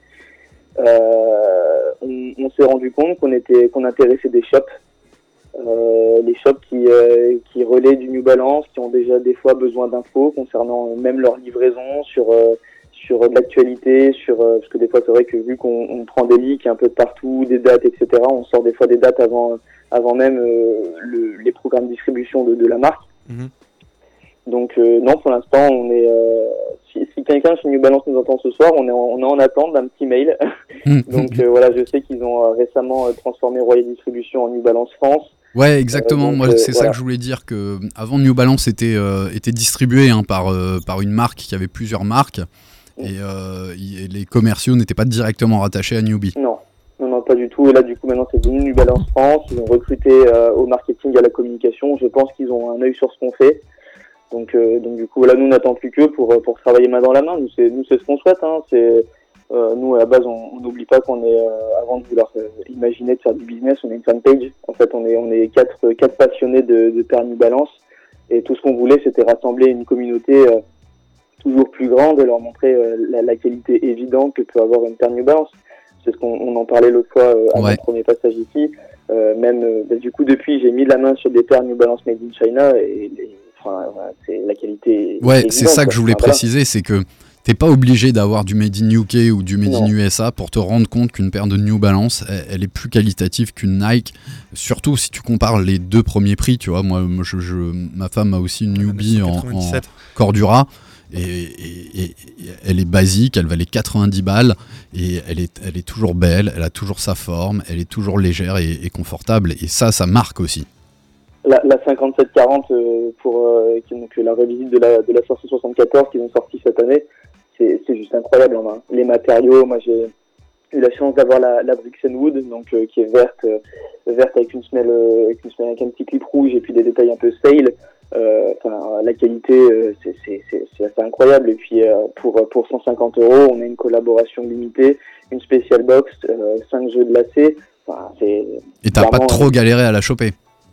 Euh, on on s'est rendu compte qu'on était, qu'on intéressait des shops. Euh, les shops qui, euh, qui relaient du New Balance, qui ont déjà des fois besoin d'infos concernant euh, même leur livraison sur euh, sur de l'actualité, sur euh, parce que des fois c'est vrai que vu qu'on on prend des leaks un peu de partout, des dates, etc. On sort des fois des dates avant avant même euh, le, les programmes de distribution de, de la marque. Mhm. Donc euh, non, pour l'instant on est euh, si, si quelqu'un chez New Balance nous entend ce soir, on est en, on est en attente d'un petit mail. Donc euh, voilà, je sais qu'ils ont euh, récemment euh, transformé Royer Distribution en New Balance France. Ouais, exactement. Euh, donc, Moi, euh, c'est ça voilà. que je voulais dire que avant New Balance était euh, était distribué hein, par euh, par une marque qui avait plusieurs marques et, euh, les commerciaux n'étaient pas directement rattachés à Newbie. Non, non, non, pas du tout. Et là, du coup, maintenant, c'est devenu New Balance France. Ils ont recruté euh, au marketing, à la communication. Je pense qu'ils ont un œil sur ce qu'on fait. Donc, euh, donc du coup, là, nous, on n'attend plus que pour, pour travailler main dans la main. Nous, c'est, nous, c'est ce qu'on souhaite. Hein. C'est, euh, nous, à la base, on n'oublie pas qu'on est, euh, avant de vouloir euh, imaginer de faire du business, on est une fanpage. En fait, on est, on est quatre, quatre passionnés de, de New Balance. Et tout ce qu'on voulait, c'était rassembler une communauté euh, toujours plus grande et leur montrer euh, la, la qualité évidente que peut avoir une paire New Balance. C'est ce qu'on on en parlait l'autre fois euh, à Ouais. mon premier passage ici. Euh, même, euh, bah, du coup, depuis, j'ai mis la main sur des paires New Balance Made in China et, et, enfin, c'est la qualité. Ouais, c'est ça que quoi. je voulais Enfin, préciser, c'est que t'es pas obligé d'avoir du made in UK ou du made in. USA pour te rendre compte qu'une paire de New Balance, elle, elle est plus qualitative qu'une Nike. Surtout si tu compares les deux premiers prix, tu vois. Moi, je, je- ma femme a aussi une newbie en, en 97. Cordura. Et, elle est basique, elle valait 90 balles et elle est, toujours belle, elle a toujours sa forme, elle est toujours légère et, confortable. Et ça, ça marque aussi. La, la 5740 euh, pour euh, la revisite de la de la 574 qu'ils ont sorti cette année, c'est juste incroyable en main. Les matériaux, moi j'ai eu la chance d'avoir la, la Wood, donc euh, qui est verte, euh, verte avec une semelle, avec une semelle un petit clip rouge et puis des détails un peu sail. Euh, Enfin, la qualité, euh, c'est- assez incroyable. Et puis euh, pour pour 150 euros, on a une collaboration limitée, une spéciale box, 5 jeux de lacets. Enfin, Et t'as pas trop galéré à la choper.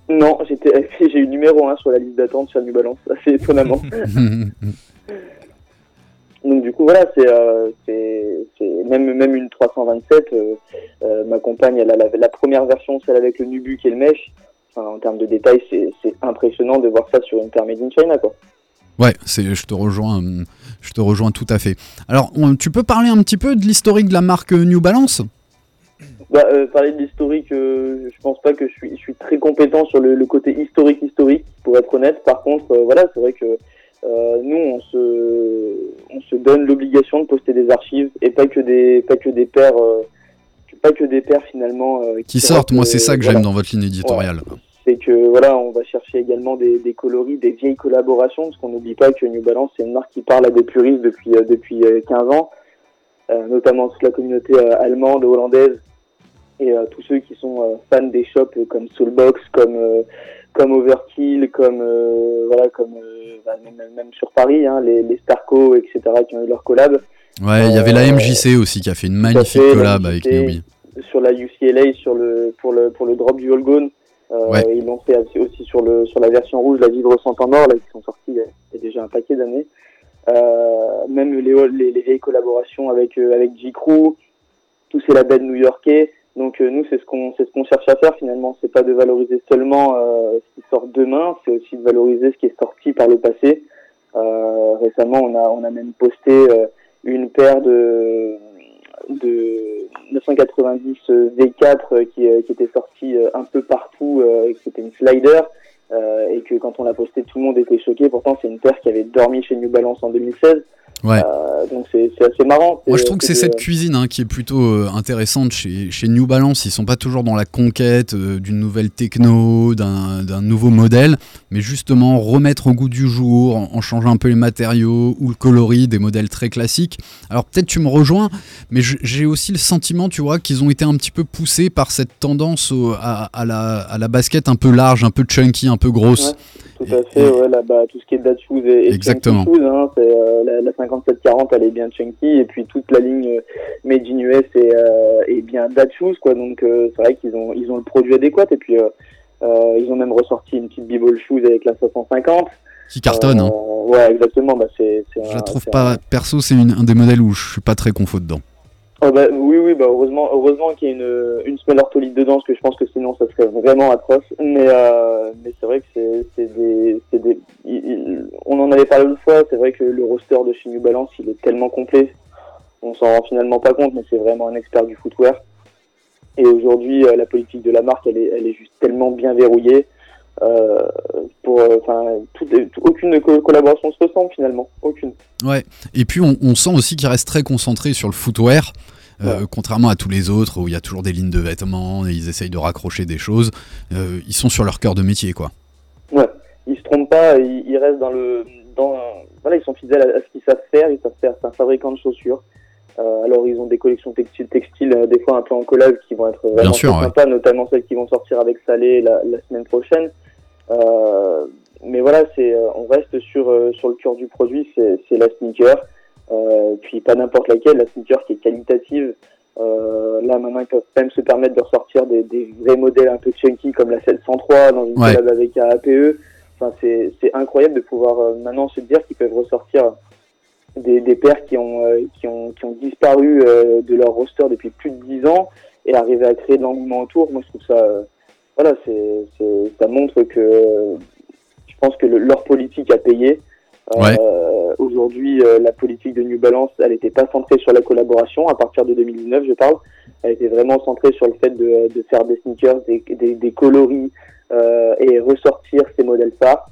non, j'ai eu numéro 1 sur la liste d'attente sur New Balance, assez étonnamment. Donc du coup voilà, c'est, euh, même même une 327. euh, euh, ma compagne, elle a la, la première version, celle avec le nubuck et le mesh. Enfin, en termes de détails, c'est, impressionnant de voir ça sur une paire made in China quoi. Ouais, c'est, je te rejoins, hum, je te rejoins tout à fait. Alors, on- tu peux parler un petit peu de l'historique de la marque euh, New Balance? Bah, euh, parler de l'historique, euh, je pense pas que je suis, je suis très compétent sur le, le côté historique historique, pour être honnête. Par contre, euh, voilà, c'est vrai que nous, on se, on se donne l'obligation de poster des archives et pas que des, pas que des paires, pas que des paires finalement euh, qui sortent. Moi, c'est ça que voilà. j'aime dans votre ligne éditoriale. c'est que voilà, on va chercher également des, des coloris, des vieilles collaborations, parce qu'on n'oublie pas que New Balance c'est une marque qui parle à des puristes depuis euh, depuis euh, 15 ans, euh, notamment toute la communauté euh, allemande, hollandaise, et tous ceux qui sont fans des shops comme Soulbox, comme comme Overkill, comme voilà, comme bah, même, même- même sur Paris, hein, les, les Starco, etc. qui ont eu leur collab. Ouais, il y avait la Euh, MJC aussi qui a fait une magnifique fait, la collab avec. Newbie. sur la UCLA sur le pour le pour le drop du Holgone. Euh, Ouais. Ils l'ont fait aussi- sur le sur la version rouge, la Vivre sans temps mort, là qui sont sortis il y a, déjà un paquet d'années. Euh, même les, les les vieilles collaborations avec euh, avec J Crew, tous ces labels new-yorkais. Donc euh, nous c'est ce qu'on c'est ce qu'on cherche à faire finalement, c'est pas de valoriser seulement ce qui sort demain, c'est aussi de valoriser ce qui est sorti par le passé. Récemment on a on a même posté une paire de de 990 V4 euh, qui, euh, qui était sorti euh, un peu partout, euh, et qui était une slider, et que quand on l'a posté, tout le monde était choqué. Pourtant, c'est une paire qui avait dormi chez New Balance en 2016. Ouais. Euh, donc c'est assez marrant. Moi, je trouve que c'est de- cette cuisine hein, qui est plutôt euh, intéressante chez, chez New Balance. Ils sont pas toujours dans la conquête euh, d'une nouvelle techno, d'un nouveau modèle, mais justement remettre au goût du jour, en, en changeant un peu les matériaux ou le coloris des modèles très classiques. Alors peut-être tu me rejoins, mais j'ai aussi le sentiment, tu vois, qu'ils ont été un petit peu poussés par cette tendance au- à, à la, à la basket un peu large, un peu chunky, un peu grosse. Tout à fait, ouais, là, bah, tout ce qui est Dad Shoes et, et Exactement. Shoes, hein, c'est, euh, la, la 5740 elle est bien chunky et puis toute la ligne euh, Made in US est, euh, est bien Dad Shoes quoi donc euh, c'est vrai qu'ils ont ils ont le produit adéquat et puis ils ont même ressorti une petite B-Ball Shoes avec la 550 Qui cartonne. hein. Ouais exactement bah c'est c'est Je un- la trouve c'est pas, un- perso, c'est une- un des modèles où je suis pas très confort dedans. Oh, bah, oui oui bah heureusement heureusement qu'il y a une une semelle ortholite dedans parce que je pense que sinon ça serait vraiment atroce. Mais euh, mais c'est vrai que c'est c'est des c'est des il- il- on en avait parlé une fois c'est vrai que le roster de chez New Balance il est tellement complet. On s'en rend finalement pas compte mais c'est vraiment un expert du footwear. Et aujourd'hui euh, la politique de la marque elle est elle est juste tellement bien verrouillée euh, pour euh, enfin aucune co- collaboration se ressemble finalement aucune Ouais, et puis on, on sent aussi qu'ils restent très concentrés sur le footwear, euh, contrairement à tous les autres où il y a toujours des lignes de vêtements et ils essayent de raccrocher des choses. Ils sont sur leur cœur de métier, quoi. Ouais, ils se trompent pas, ils, ils restent dans le, dans, voilà, ils sont fidèles à, à ce qu'ils savent faire. Ils savent faire, c'est un fabricant de chaussures. Euh, alors ils ont des collections textiles, textiles euh, des fois un peu en collab qui vont être vraiment sûr, ouais. sympas, notamment celles qui vont sortir avec Salé la, la semaine prochaine. Euh, mais voilà, c'est euh, on reste sur euh, sur le cœur du produit, c'est c'est la sneaker. Euh, puis pas n'importe laquelle, la sneaker qui est qualitative. Euh, là maintenant ils peuvent même se permettre de ressortir des, des vrais modèles un peu chunky comme la 703 dans une Ouais. collab avec APE. Enfin c'est c'est incroyable de pouvoir euh, maintenant se dire qu'ils peuvent ressortir des, des paires qui ont, euh, qui ont, qui ont disparu euh, de leur roster depuis plus de 10 ans et arriver à créer de l'engouement autour. Moi, je trouve ça, euh, voilà, c'est, c'est, ça montre que euh, je pense que le- leur politique a payé. Euh, Ouais. Aujourd'hui, euh, la politique de New Balance, elle n'était pas centrée sur la collaboration. À partir de 2019, je parle, elle était vraiment centrée sur le fait de, de faire des sneakers, des, des, des coloris euh, et ressortir ces modèles phares.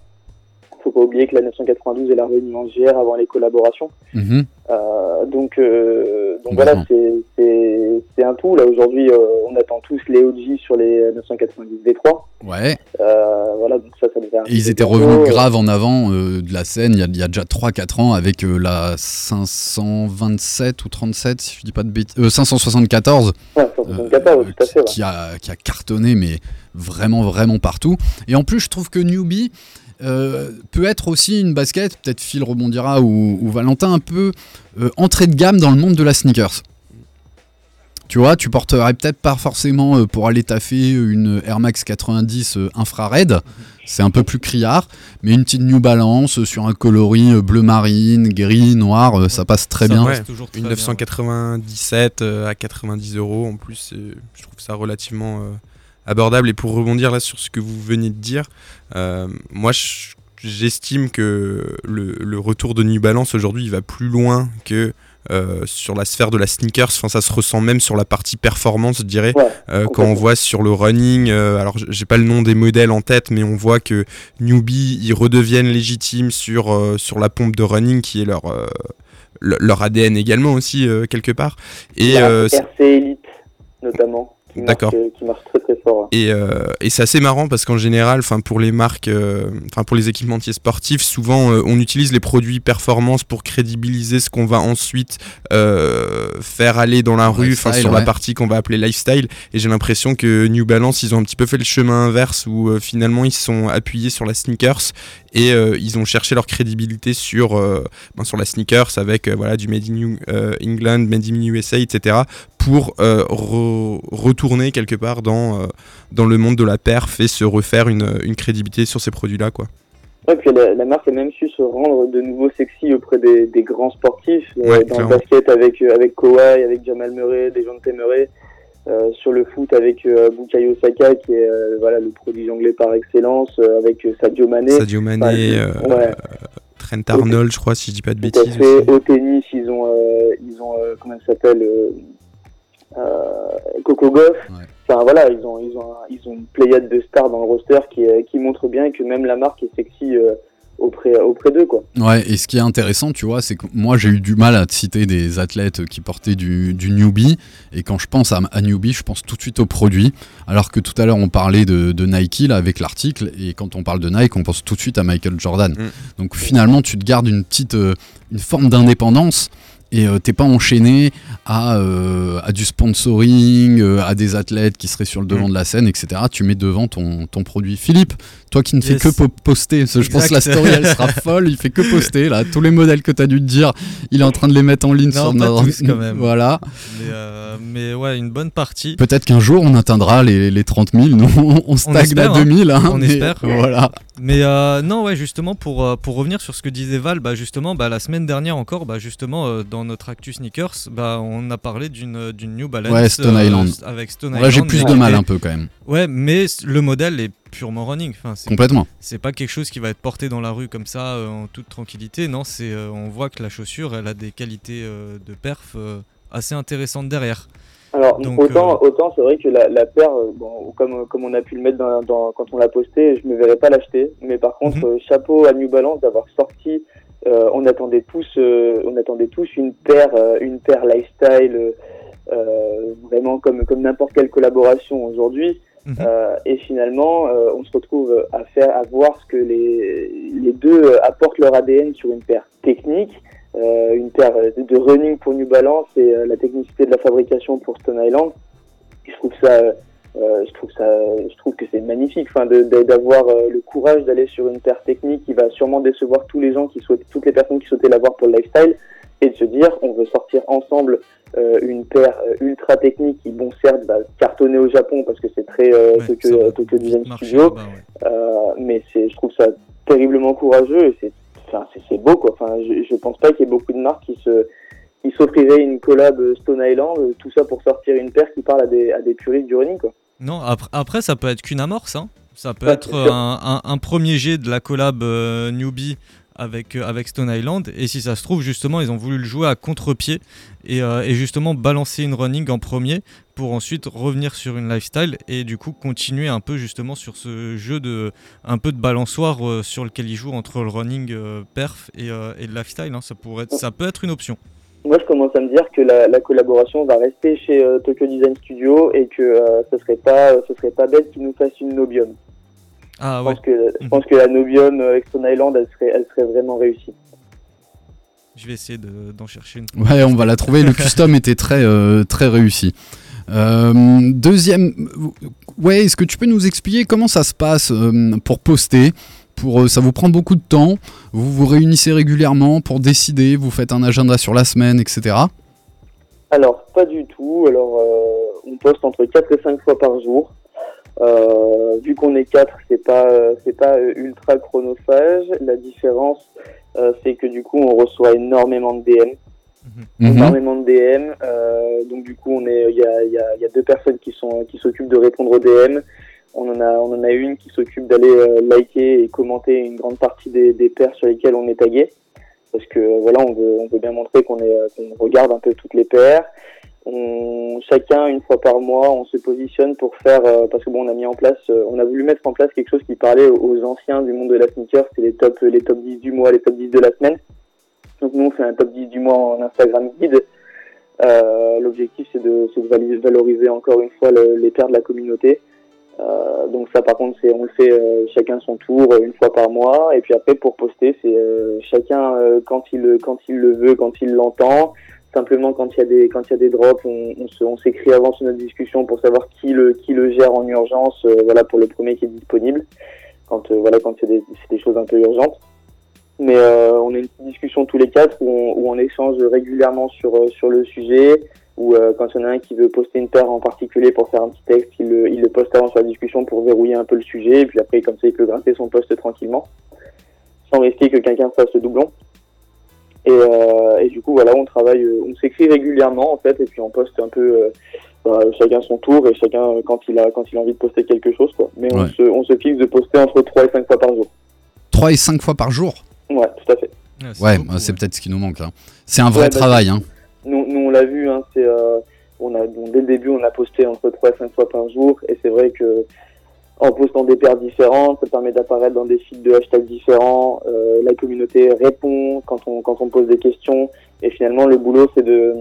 Faut pas oublier que la 992 est la réunion en GR avant les collaborations. Mhm. Euh, donc, euh, donc voilà, c'est- un tout. Là aujourd'hui, euh, on attend tous les OG sur les 990 V3. Ouais. Voilà, donc ça, ça devrait. Et ils étaient revenus grave en avant de la scène il y a, il y a déjà 3-4 ans avec la 527 ou 37, si je dis pas de bêtises. euh, 574. Ouais, 174, euh, tout à fait. ouais. qui, a, qui a cartonné, mais vraiment, vraiment partout. Et en plus, je trouve que Newbie euh, peut être aussi une basket, peut-être Phil rebondira ou, ou Valentin, un peu euh, entrée de gamme dans le monde de la sneakers. Tu vois, tu porterais peut-être pas forcément euh, pour aller taffer une Air Max 90 euh, infrared, c'est un peu plus criard, mais une petite New Balance sur un coloris euh, bleu marine, gris, noir, euh, ça passe très Ça bien. passe Ouais, toujours très Une bien. 997 euh, à 90 euros en plus, je trouve ça relativement euh, abordable. Et pour rebondir là sur ce que vous venez de dire, euh, moi je- j'estime que le, le retour de New Balance aujourd'hui il va plus loin que euh, sur la sphère de la sneakers. Enfin, ça se ressent même sur la partie performance, je dirais. Ouais, Euh, quand on voit sur le running, euh, alors j'ai pas le nom des modèles en tête, mais on voit que Newbie ils redeviennent légitimes sur sur la pompe de running qui est leur le- leur ADN également aussi quelque part. Et c'est- RC Elite, notamment, qui euh, qui marche très très fort. ouais. et, euh, et c'est assez marrant parce qu'en général, enfin pour les marques, euh, enfin pour les équipementiers sportifs, souvent euh, on utilise les produits performance pour crédibiliser ce qu'on va ensuite euh, faire aller dans la rue, enfin sur ouais. la partie qu'on va appeler lifestyle. Et j'ai l'impression que New Balance, ils ont un petit peu fait le chemin inverse où euh, finalement ils se sont appuyés sur la sneakers et euh, ils ont cherché leur crédibilité sur euh, ben, sur la sneakers avec euh, voilà du Made in New- England, Made in USA, etc. pour re- retourner quelque part dans dans le monde de la perf et se refaire une, une crédibilité sur ces produits-là, quoi. Ouais, puis la, la marque a même su se rendre de nouveau sexy auprès des, des grands sportifs, euh, dans clairement. le basket avec, avec Kawhi, avec Jamal Murray, Dejounte Murray, euh, sur le foot avec euh, Bukayo Saka qui est euh, voilà, le prodige anglais par excellence, euh, avec Sadio Mané. Sadio Mané, Enfin, ouais. Trent Arnold, je crois, si je dis pas de bêtises. fait. Au tennis, ils ont, ils ont comment ça s'appelle Coco Goff. Ouais. Enfin voilà, ils ont, ils ont, un- ils ont une pléiade de stars dans le roster qui, qui montre bien que même la marque est sexy auprès, auprès d'eux quoi. Ouais, et ce qui est intéressant, tu vois, c'est que moi j'ai eu du mal à te citer des athlètes qui portaient du, du newbie, et quand je pense à, à newbie, je pense tout de suite aux produits, alors que tout à l'heure on parlait de, de Nike là, avec l'article, et quand on parle de Nike, on pense tout de suite à Michael Jordan. Mm. Donc finalement, tu te gardes une petite, euh, une forme d'indépendance. Et euh, t'es pas enchaîné à, euh, à du sponsoring, euh, à des athlètes qui seraient sur le devant Mm. de la scène, etc. Tu mets devant ton, ton produit. Philippe, toi qui ne fais que po- poster, parce que je pense que la story elle sera folle, il fait que poster là, tous les modèles que tu as dû te dire, il est en train de les mettre en ligne Non, sur notre- quand même. Voilà. Mais, euh, mais ouais, une bonne partie. Peut-être qu'un jour on atteindra les, les 30 000, nous on, on stagne à hein. 2000. hein, On mais espère. Voilà. Mais non, ouais, justement, pour, pour revenir sur ce que disait Val, bah, justement, bah, la semaine dernière encore, bah, justement, euh, dans notre Actu Sneakers, bah, on a parlé d'une d'une New Balance. Ouais, Stone euh, Island. Avec Stone Là j'ai plus mais de mal un peu quand même. Ouais, mais le modèle est purement running. Enfin, c'est Complètement. c'est pas quelque chose qui va être porté dans la rue comme ça euh, en toute tranquillité. Non, c'est euh, on voit que la chaussure, elle a des qualités euh, de perf euh, assez intéressantes derrière. Alors Donc, autant, euh, autant c'est vrai que la, la paire, euh, bon, comme, comme on a pu le mettre dans, dans- quand on l'a posté, je me verrais pas l'acheter. Mais par contre, Mhm. euh, chapeau à New Balance d'avoir sorti. Euh, on attendait tous, euh, on attendait tous une paire, euh, une paire lifestyle, vraiment comme comme n'importe quelle collaboration aujourd'hui. Mhm. Euh, et finalement, euh, on se retrouve à faire, à voir ce que les les deux apportent leur ADN sur une paire technique, euh, une paire de running pour New Balance et la technicité de la fabrication pour Stone Island. Je trouve ça, euh, je trouve ça, je trouve que c'est magnifique, enfin, d'avoir euh, le courage d'aller sur une paire technique qui va sûrement décevoir tous les gens qui souhaitent, toutes les personnes qui souhaitaient l'avoir pour le lifestyle, et de se dire, on veut sortir ensemble euh, une paire euh, ultra technique qui, bon, certes, va cartonner au Japon parce que c'est très euh, Ouais, Tokyo, Tokyo Design Studio. ouais. Euh, mais c'est, je trouve ça terriblement courageux et c'est, enfin, c'est, c'est beau quoi. Enfin, je, je pense pas qu'il y ait beaucoup de marques qui se, qui s'offriraient une collab Stone Island, euh, tout ça pour sortir une paire qui parle à des, à des puristes du running quoi. Non, après, après, ça peut être qu'une amorce. Hein. Ça peut Ouais, être un, un- un premier jet de la collab euh, Newbie avec, euh, avec Stone Island. Et si ça se trouve, justement, ils ont voulu le jouer à contre-pied et, euh, et justement balancer une running en premier pour ensuite revenir sur une lifestyle et du coup continuer un peu justement sur ce jeu de un peu de balançoire euh, sur lequel ils jouent entre le running perf et, et le lifestyle. hein. Ça, pourrait être, ça peut être une option. Moi, je commence à me dire que la, la collaboration va rester chez euh, Tokyo Design Studio et que euh, ce serait pas, ce serait pas bête qu'ils nous fassent une Nobium. Ah Je ouais, pense que, je Mhm. pense que la Nobium euh, avec Stone Island, elle serait, elle serait vraiment réussie. je vais essayer de- d'en chercher une. Ouais, on va la trouver. Le custom était très, euh, très réussi. Euh, deuxième, ouais, est-ce que tu peux nous expliquer comment ça se passe euh, pour poster? Pour, euh, ça vous prend beaucoup de temps. Vous vous réunissez régulièrement pour décider. Vous faites un agenda sur la semaine, etc. Alors, pas du tout. Alors, euh, on poste entre 4 et 5 fois par jour. Euh, vu qu'on est 4, c'est pas, c'est pas ultra chronophage. La différence, euh, c'est que du coup, on reçoit énormément de DM. Mhm. Énormément de DM. Donc, du coup, on est, il y a, y, a, y a deux personnes qui sont, qui s'occupent de répondre aux DM. On en a, on en a une qui s'occupe d'aller euh, liker et commenter une grande partie des, des paires sur lesquelles on est tagué. Parce que euh, voilà, on veut, on veut bien montrer qu'on est, euh, qu'on regarde un peu toutes les paires. On, chacun, une fois par mois, on se positionne pour faire, euh, parce que bon, on a mis en place, euh, on a voulu mettre en place quelque chose qui parlait aux, anciens du monde de la sneaker, c'est les top, les top 10 du mois, les top 10 de la semaine. Donc nous, on fait un top 10 du mois en Instagram guide. Euh, L'objectif, c'est de, de valoriser encore une fois le- les paires de la communauté. Euh, donc ça, par contre, c'est on le fait euh, chacun son tour euh, une fois par mois. Et puis après, pour poster, c'est euh, chacun euh, quand il quand il le veut, quand il l'entend. Simplement, quand il y a des quand il y a des drops, on, on se- on s'écrit avant sur notre discussion pour savoir qui le qui le gère en urgence. euh, voilà pour le premier qui est disponible. Quand voilà quand c'est des des choses un peu urgentes. Mais on a une discussion tous les quatre où on, où on échange régulièrement sur sur le sujet. Ou euh, quand il y en a un qui veut poster une paire en particulier pour faire un petit texte, il le, il le poste avant sur la discussion pour verrouiller un peu le sujet. Et puis après, comme ça, il peut grimper son poste tranquillement, sans risquer que quelqu'un fasse le doublon. Et, euh, et du coup, voilà, on travaille, euh, on s'écrit régulièrement en fait, et puis on poste un peu euh, bah, chacun son tour et chacun quand il a quand il a envie de poster quelque chose, quoi. Mais on Ouais. se on se fixe de poster entre 3 et 5 fois par jour. 3 et 5 fois par jour? Ouais, tout à fait. c'est Ouais, bah, c'est ouais. peut-être ce qui nous manque. hein. C'est un vrai Ouais, bah, travail. Hein. Nous, on l'a vu, hein, c'est, euh, on a, dès le début, on a posté entre 3 et 5 fois par jour, et c'est vrai que en postant des paires différentes, ça permet d'apparaître dans des feeds de hashtags différents, euh, la communauté répond quand on, quand on pose des questions, et finalement, le boulot, c'est de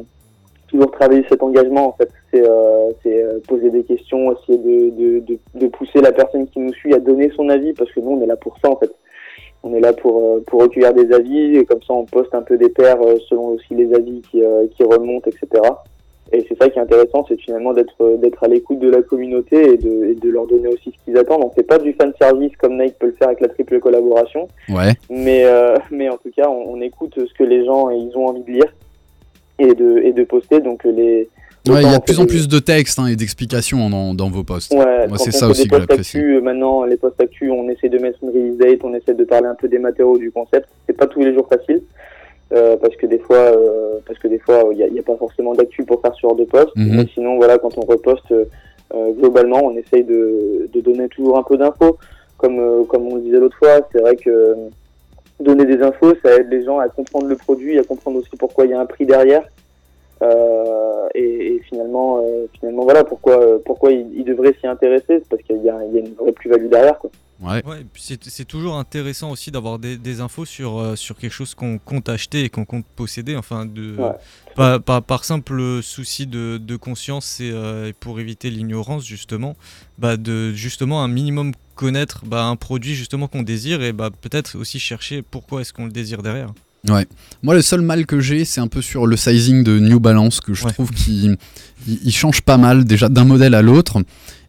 toujours travailler cet engagement, en fait. C'est, euh, c'est poser des questions, essayer de, de pousser la personne qui nous suit à donner son avis, parce que nous, on est là pour ça, en fait. On est là pour, euh, pour recueillir des avis, et comme ça on poste un peu des paires euh, selon aussi les avis qui, euh, qui remontent, etc. Et c'est ça qui est intéressant, c'est finalement d'être d'être à l'écoute de la communauté et de, et de leur donner aussi ce qu'ils attendent. On fait pas du fan service comme Nike peut le faire avec la triple collaboration, Ouais. mais euh, mais en tout cas on, on écoute ce que les gens ils ont envie de lire et de et de poster. Donc les Ouais, il y a de plus en plus de textes hein, et d'explications dans, dans vos posts. Ouais, Moi, c'est ça aussi que j'apprécie. euh, maintenant, les posts actu, on essaie de mettre une release date, on essaie de parler un peu des matériaux, du concept. C'est pas tous les jours facile, euh, parce que des fois, euh, parce que des fois, il n'y a, pas forcément d'actu pour faire ce genre de post. Mhm. Mais sinon, voilà, quand on reposte, euh, globalement, on essaye de, de donner toujours un peu d'infos. Comme, comme on le disait l'autre fois, c'est vrai que donner des infos, ça aide les gens à comprendre le produit, à comprendre aussi pourquoi il y a un prix derrière. Euh, et, et finalement, euh, finalement, voilà pourquoi, euh, pourquoi ils, ils devraient s'y intéresser, c'est parce qu'il y, a il y a une vraie plus-value derrière. Quoi. Ouais. C'est toujours intéressant aussi d'avoir des, des infos sur, euh, sur quelque chose qu'on compte acheter et qu'on compte posséder, enfin de Ouais. pas, par simple souci de, de conscience et, euh, et pour éviter l'ignorance justement, bah de justement un minimum connaître bah, un produit justement qu'on désire et bah peut-être aussi chercher pourquoi est-ce qu'on le désire derrière. Moi, le seul mal que j'ai, c'est un peu sur le sizing de New Balance, que je Ouais. trouve qu'il il- il change pas mal, déjà d'un modèle à l'autre.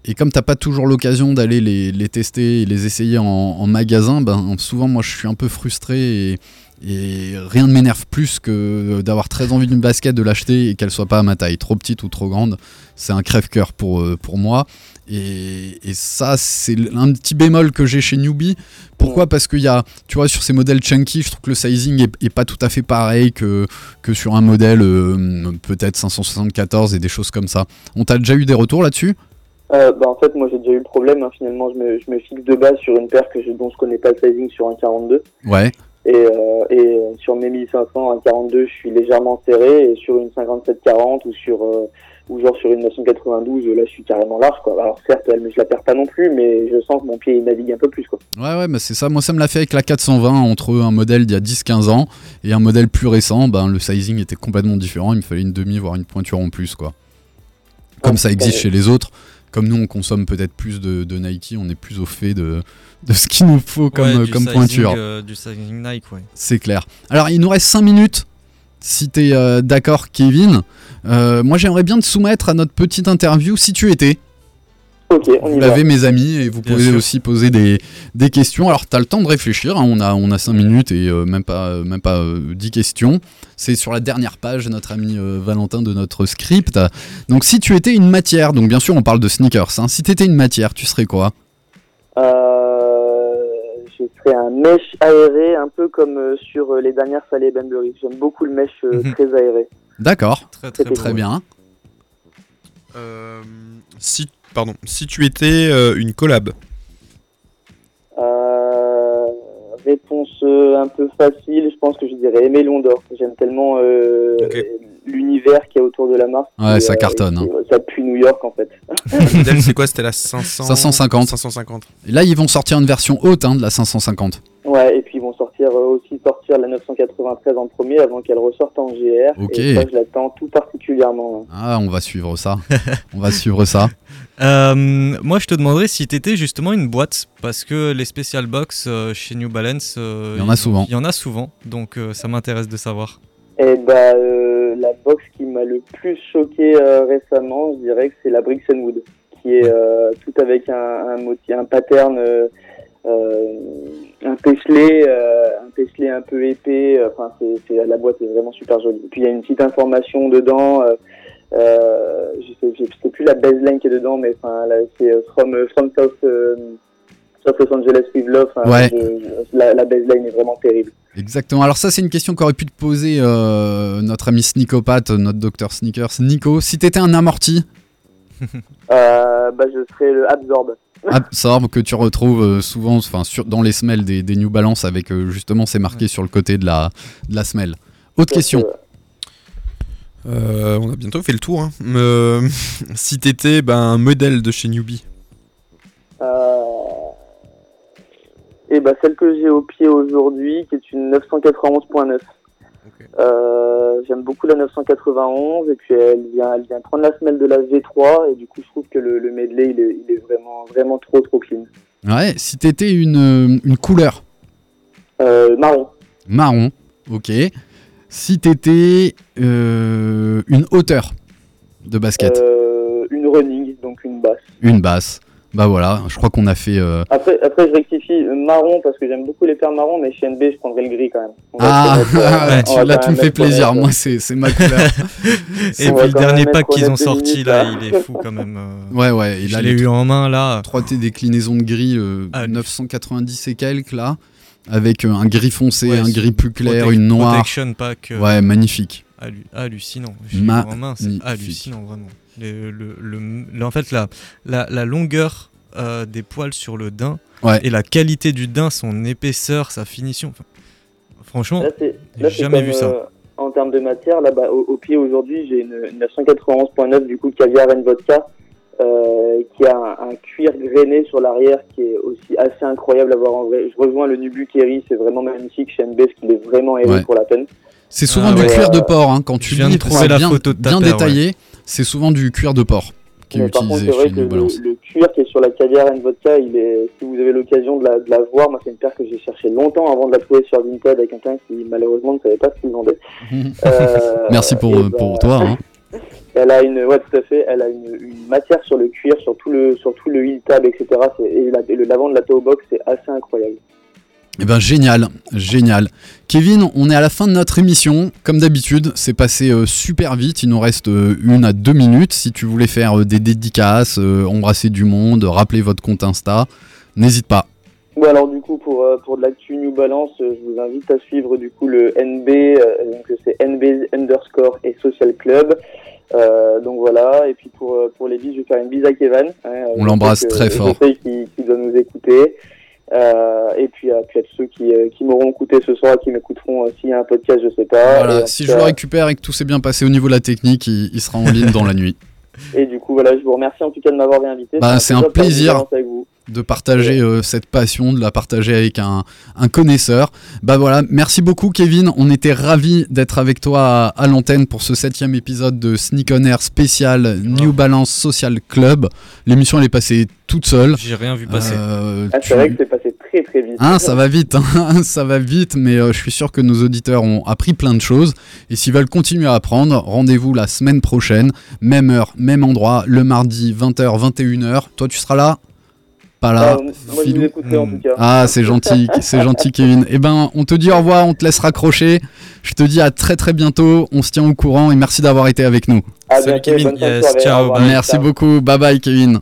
Et comme t'as pas toujours l'occasion d'aller les, les tester et les essayer en, en magasin, ben, souvent, moi, je suis un peu frustré et, et rien ne m'énerve plus que d'avoir très envie d'une basket, de l'acheter et qu'elle soit pas à ma taille, trop petite ou trop grande. C'est un crève-cœur pour, euh, pour moi. Et, et ça, c'est un petit bémol que j'ai chez Newbie. Pourquoi? Parce qu'il y a, tu vois, sur ces modèles chunky, je trouve que le sizing est, est pas tout à fait pareil que, que sur un modèle euh, peut-être 574 et des choses comme ça. On t'a déjà eu des retours là-dessus? Euh, bah, en fait, moi j'ai déjà eu le problème. hein. Finalement, je me, je me fixe de base sur une paire que je, dont je connais pas le sizing sur un 42. Ouais. Et, euh, et sur mes 1500, un 42, je suis légèrement serré. Et sur une 57-40 ou sur euh, ou genre sur une 992, là je suis carrément large. Quoi. Alors certes, elle, je la perds pas non plus, mais je sens que mon pied il navigue un peu plus. Quoi. Ouais, ouais, bah c'est ça. Moi, ça me l'a fait avec la 420 entre un modèle d'il y a 10-15 ans et un modèle plus récent. Ben, le sizing était complètement différent. Il me fallait une demi, voire une pointure en plus, quoi. Comme Ouais, ça existe ouais. chez les autres. Comme nous, on consomme peut-être plus de, de Nike, on est plus au fait de, de ce qu'il nous faut comme, Ouais, du comme sizing, pointure. euh, du sizing Nike, ouais. C'est clair. Alors, il nous reste 5 minutes. Si t'es euh, d'accord, Kevin. Euh, moi, j'aimerais bien te soumettre à notre petite interview si tu étais. Ok, on y Vous va. l'avez, mes amis, et vous Bien pouvez sûr. aussi poser des, des questions. Alors, tu as le temps de réfléchir. hein, on, a, on a 5 minutes et euh, même pas, euh, même pas euh, 10 questions. C'est sur la dernière page, notre ami euh, Valentin, de notre script. Donc, si tu étais une matière, donc bien sûr, on parle de sneakers. hein, si tu étais une matière, tu serais quoi? Euh, je ferai un mesh aéré, un peu comme euh, sur euh, les dernières Saleh Benbury. J'aime beaucoup le mesh euh, Mhm. très aéré. D'accord, Très très, Très bien. Euh, si, pardon, si tu étais euh, une collab, réponse euh, un peu facile, je pense que je dirais Aimé Londor. J'aime tellement euh, l'univers qu'il y a autour de la marque. Ouais, Et, ça euh, cartonne, hein. Ça pue New York en fait. le modèle c'est quoi? C'était la 500... 550. 550. Et là, ils vont sortir une version haute hein, de la 550. Ouais, et puis ils vont sortir euh, aussi sortir la 993 en premier avant qu'elle ressorte en GR. Ok. Et ça, je l'attends tout particulièrement. Ah, on va suivre ça. on va suivre ça. Euh, moi, je te demanderais si t'étais justement une boîte, parce que les special box euh, chez New Balance, euh, Il y en a souvent. Il y en a souvent, donc euh, ça m'intéresse de savoir. Et bah, euh, la box qui m'a le plus choqué euh, récemment, je dirais que c'est la Brixton Wood, qui est euh, tout avec un, un motif, un pattern, euh, euh, un pêchelet, euh, un pêchelet un peu épais. Enfin, c'est, c'est- la boîte est vraiment super jolie. Et puis il y a une petite information dedans. Euh, je sais, je sais plus la baseline qui est dedans, mais enfin, c'est euh, from euh, from South, euh, South Los Angeles with love. Ouais. je- la, la baseline est vraiment terrible. Exactement. Alors ça, c'est une question qu'aurait pu te poser euh, notre ami sneakopathe, notre docteur Sneakers, Nico. Si t'étais un amorti, Euh, bah, je serais le Absorb. Absorb que tu retrouves souvent enfin, sur, dans les semelles des, des New Balance avec justement c'est marqué sur le côté de la, de la semelle. Autre question. Euh, on a bientôt fait le tour. Hein. Euh, si t'étais ben, un modèle de chez Newbie, Euh... Et bah celle que j'ai au pied aujourd'hui, qui est une 991.9. Euh, J'aime beaucoup la 991 et puis elle vient, elle vient prendre la semelle de la V3 et du coup je trouve que le, le medley il est, il est vraiment vraiment trop trop clean. Ouais, si t'étais une, euh, une couleur? Euh, marron. marron, ok. Si t'étais euh, une hauteur de basket, Euh, une running, donc une basse. une basse. Bah voilà, je crois qu'on a fait. euh, Après, après je rectifie marron parce que j'aime beaucoup les paires marron, mais chez NB je prendrais le gris quand même. On Ah, tu, là tu me fais plaisir. Moi, c'est ma couleur. Et puis le dernier pack qu'ils ont sorti là, là. il est fou quand même. Ouais, ouais. Et Je l'ai les eu en main là. 3T déclinaison de gris, euh, Ah, 990 et quelques là, avec euh, un gris foncé, Ouais, un gris plus clair, une noire. Protection pack. euh, Ouais, magnifique. hallu- hallucinant. En main, c'est hallucinant vraiment. Le, le- le- le- en fait, la, la, la longueur euh, des poils sur le daim Ouais. et la qualité du daim, son épaisseur, sa finition. enfin, franchement, j'ai jamais comme, vu ça. euh, en termes de matière, là, bah, au, au pied aujourd'hui, j'ai une, une 991.9 du coup caviar and vodka, euh, qui a un, un cuir grainé sur l'arrière qui est aussi assez incroyable à voir en vrai. Je rejoins le Nubu Kerry, c'est vraiment magnifique chez NB, parce qu'il est vraiment Ouais. pour la peine. C'est souvent Ah du ouais. cuir de porc. hein, Quand tu viens lis, de trouver la bien, photo de ta bien détaillé, c'est souvent du cuir de porc qui est Mais par contre, utilisé c'est vrai chez que le, cuir qui est sur la caviar and vodka, il est, si vous avez l'occasion de la, de la voir, moi c'est une paire que j'ai cherché longtemps avant de la trouver sur Vinted avec quelqu'un qui malheureusement ne savait pas ce qu'il vendait. Euh, Merci pour, euh, ben, pour toi. hein. Elle a une, ouais, tout à fait. Elle a une, matière sur le cuir, sur tout le, sur tout le heel tab, etc. Et, le lavant de la toe box, c'est assez incroyable. Eh ben génial, génial. Kevin, on est à la fin de notre émission. Comme d'habitude, c'est passé euh, super vite. Il nous reste euh, une à deux minutes. Si tu voulais faire euh, des dédicaces, embrasser du monde, rappeler votre compte Insta, n'hésite pas. Bon alors du coup pour euh, pour de l'actu New Balance, euh, je vous invite à suivre du coup le NB, euh, donc c'est NB underscore et Social Club. Euh, donc voilà, et puis pour pour les bises, je vais faire une bise à Kevin. hein, On l'embrasse très fort. Je sais qu'il qu'il doit nous écouter. Euh, et puis, à, puis à ceux qui, qui m'auront écouté ce soir, qui m'écouteront euh, s'il y a un podcast, je sais pas. Voilà, si je le récupère et que tout s'est bien passé au niveau de la technique, il, il sera en ligne dans la nuit. Et du coup, voilà, je vous remercie en tout cas de m'avoir invité. Bah, c'est un plaisir. avec vous. De partager euh, cette passion, de la partager avec un, un connaisseur. Bah voilà, merci beaucoup Kevin, on était ravis d'être avec toi à, à l'antenne pour ce septième épisode de Sneak On Air spécial New Balance Social Club. L'émission elle est passée toute seule. J'ai rien vu passer. Euh, Ah, tu- c'est vrai que c'est passé très très vite. Hein, ça va vite, hein, ça va vite, mais euh, je suis sûr que nos auditeurs ont appris plein de choses. Et s'ils veulent continuer à apprendre, rendez-vous la semaine prochaine, même heure, même endroit, le mardi 20h, 21h. Toi, tu seras là Pas là Ah, moi, je Philou vous écouterai en tout cas. Ah, c'est gentil, c'est gentil, Kevin. Eh ben, on te dit au revoir, on te laisse raccrocher. Je te dis à très très bientôt, on se tient au courant et merci d'avoir été avec nous. À Salut, Kevin. Yes, soirée, ciao, revoir. Merci Ciao. beaucoup, bye bye, Kevin.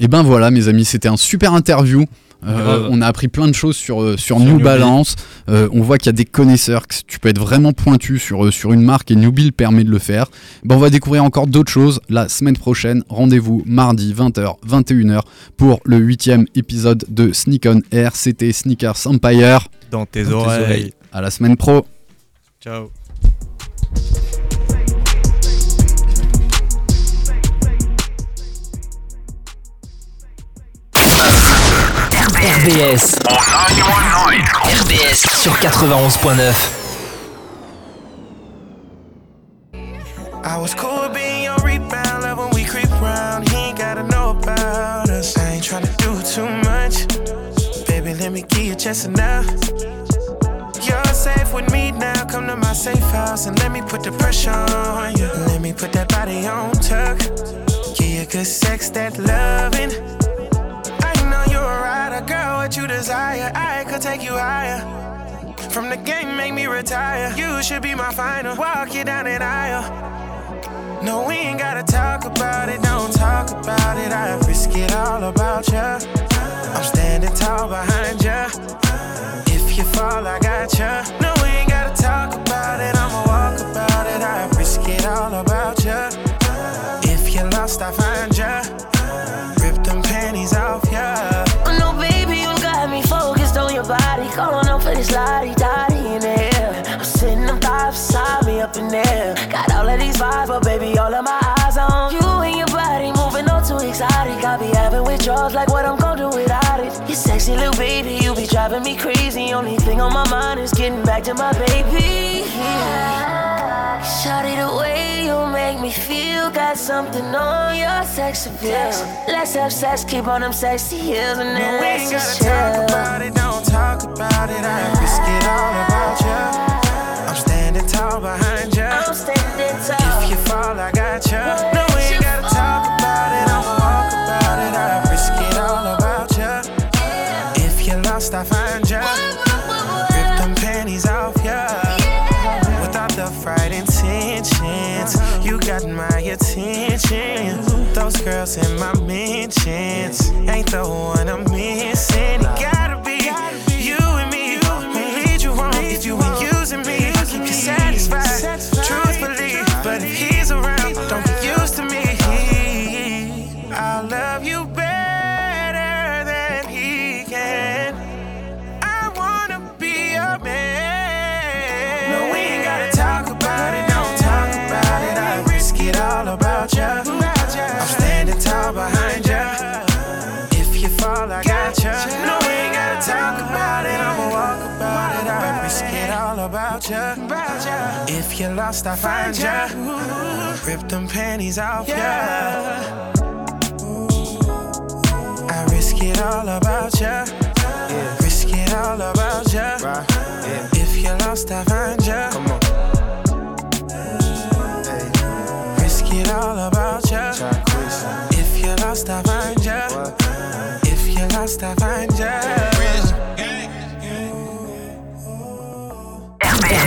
Et ben voilà, mes amis, c'était un super interview. Euh, on a appris plein de choses sur, euh, sur, Sur New. Balance. Euh, on voit qu'il y a des connaisseurs, que tu peux être vraiment pointu sur, sur une marque et Newbie le permet de le faire. Ben, on va découvrir encore d'autres choses la semaine prochaine. Rendez-vous mardi 20h, 21h pour le huitième épisode de Sneak On Air. C'était Sneakers Empire. Dans tes Dans tes oreilles. oreilles. À la semaine pro. Ciao. RBS. Sur 91.9. I was cool being your rebound, love when we creep around. He ain't gotta know about us. I ain't tryna do too much. Baby, let me give you just enough. You're safe with me now. Come to my safe house and let me put the pressure on you. Let me put that body on tuck. Give you good that loving. A girl. What you desire, I could take you higher. From the game, make me retire. You should be my final. Walk you down an aisle. No, we ain't gotta talk about it, don't talk about it. I risk it all about ya. I'm standing tall behind ya. If you fall, I got ya. No, we ain't gotta talk about it, I'ma walk about it. I risk it all about ya. If you're lost, I find driving me crazy. Only thing on my mind is getting back to my baby. Shawty, the way you make me feel Got something on your sex appeal Let's have sex, keep on them sexy heels And No, then we let's ain't just gotta talk about it, don't talk about it. I risk it all about ya. I'm standing tall behind ya. I'm standing tall If you fall, I got ya. No, lost, I find ya. Rip them panties off, yeah. I risk it all about ya. Risk it all about ya. If you're lost, I find ya. Risk it all about ya. If you're lost, I find ya. If you're lost, I find ya.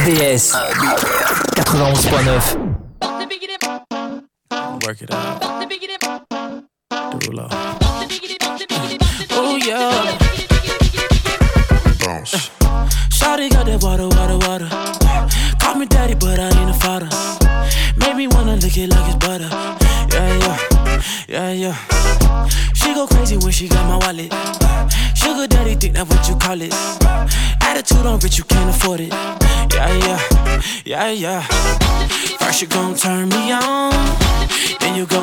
RBS 91.9 Work it out. Dula. Oh yeah. Bounce. Shawty got that water, water, water. Call me daddy, but I ain't a father. Made me wanna lick it like it's butter. Yeah, yeah. She go crazy when she got my wallet. Sugar daddy think that what you call it. Attitude on rich, you can't afford it. Yeah, yeah, yeah, yeah. First you gon' turn me on, then you gon'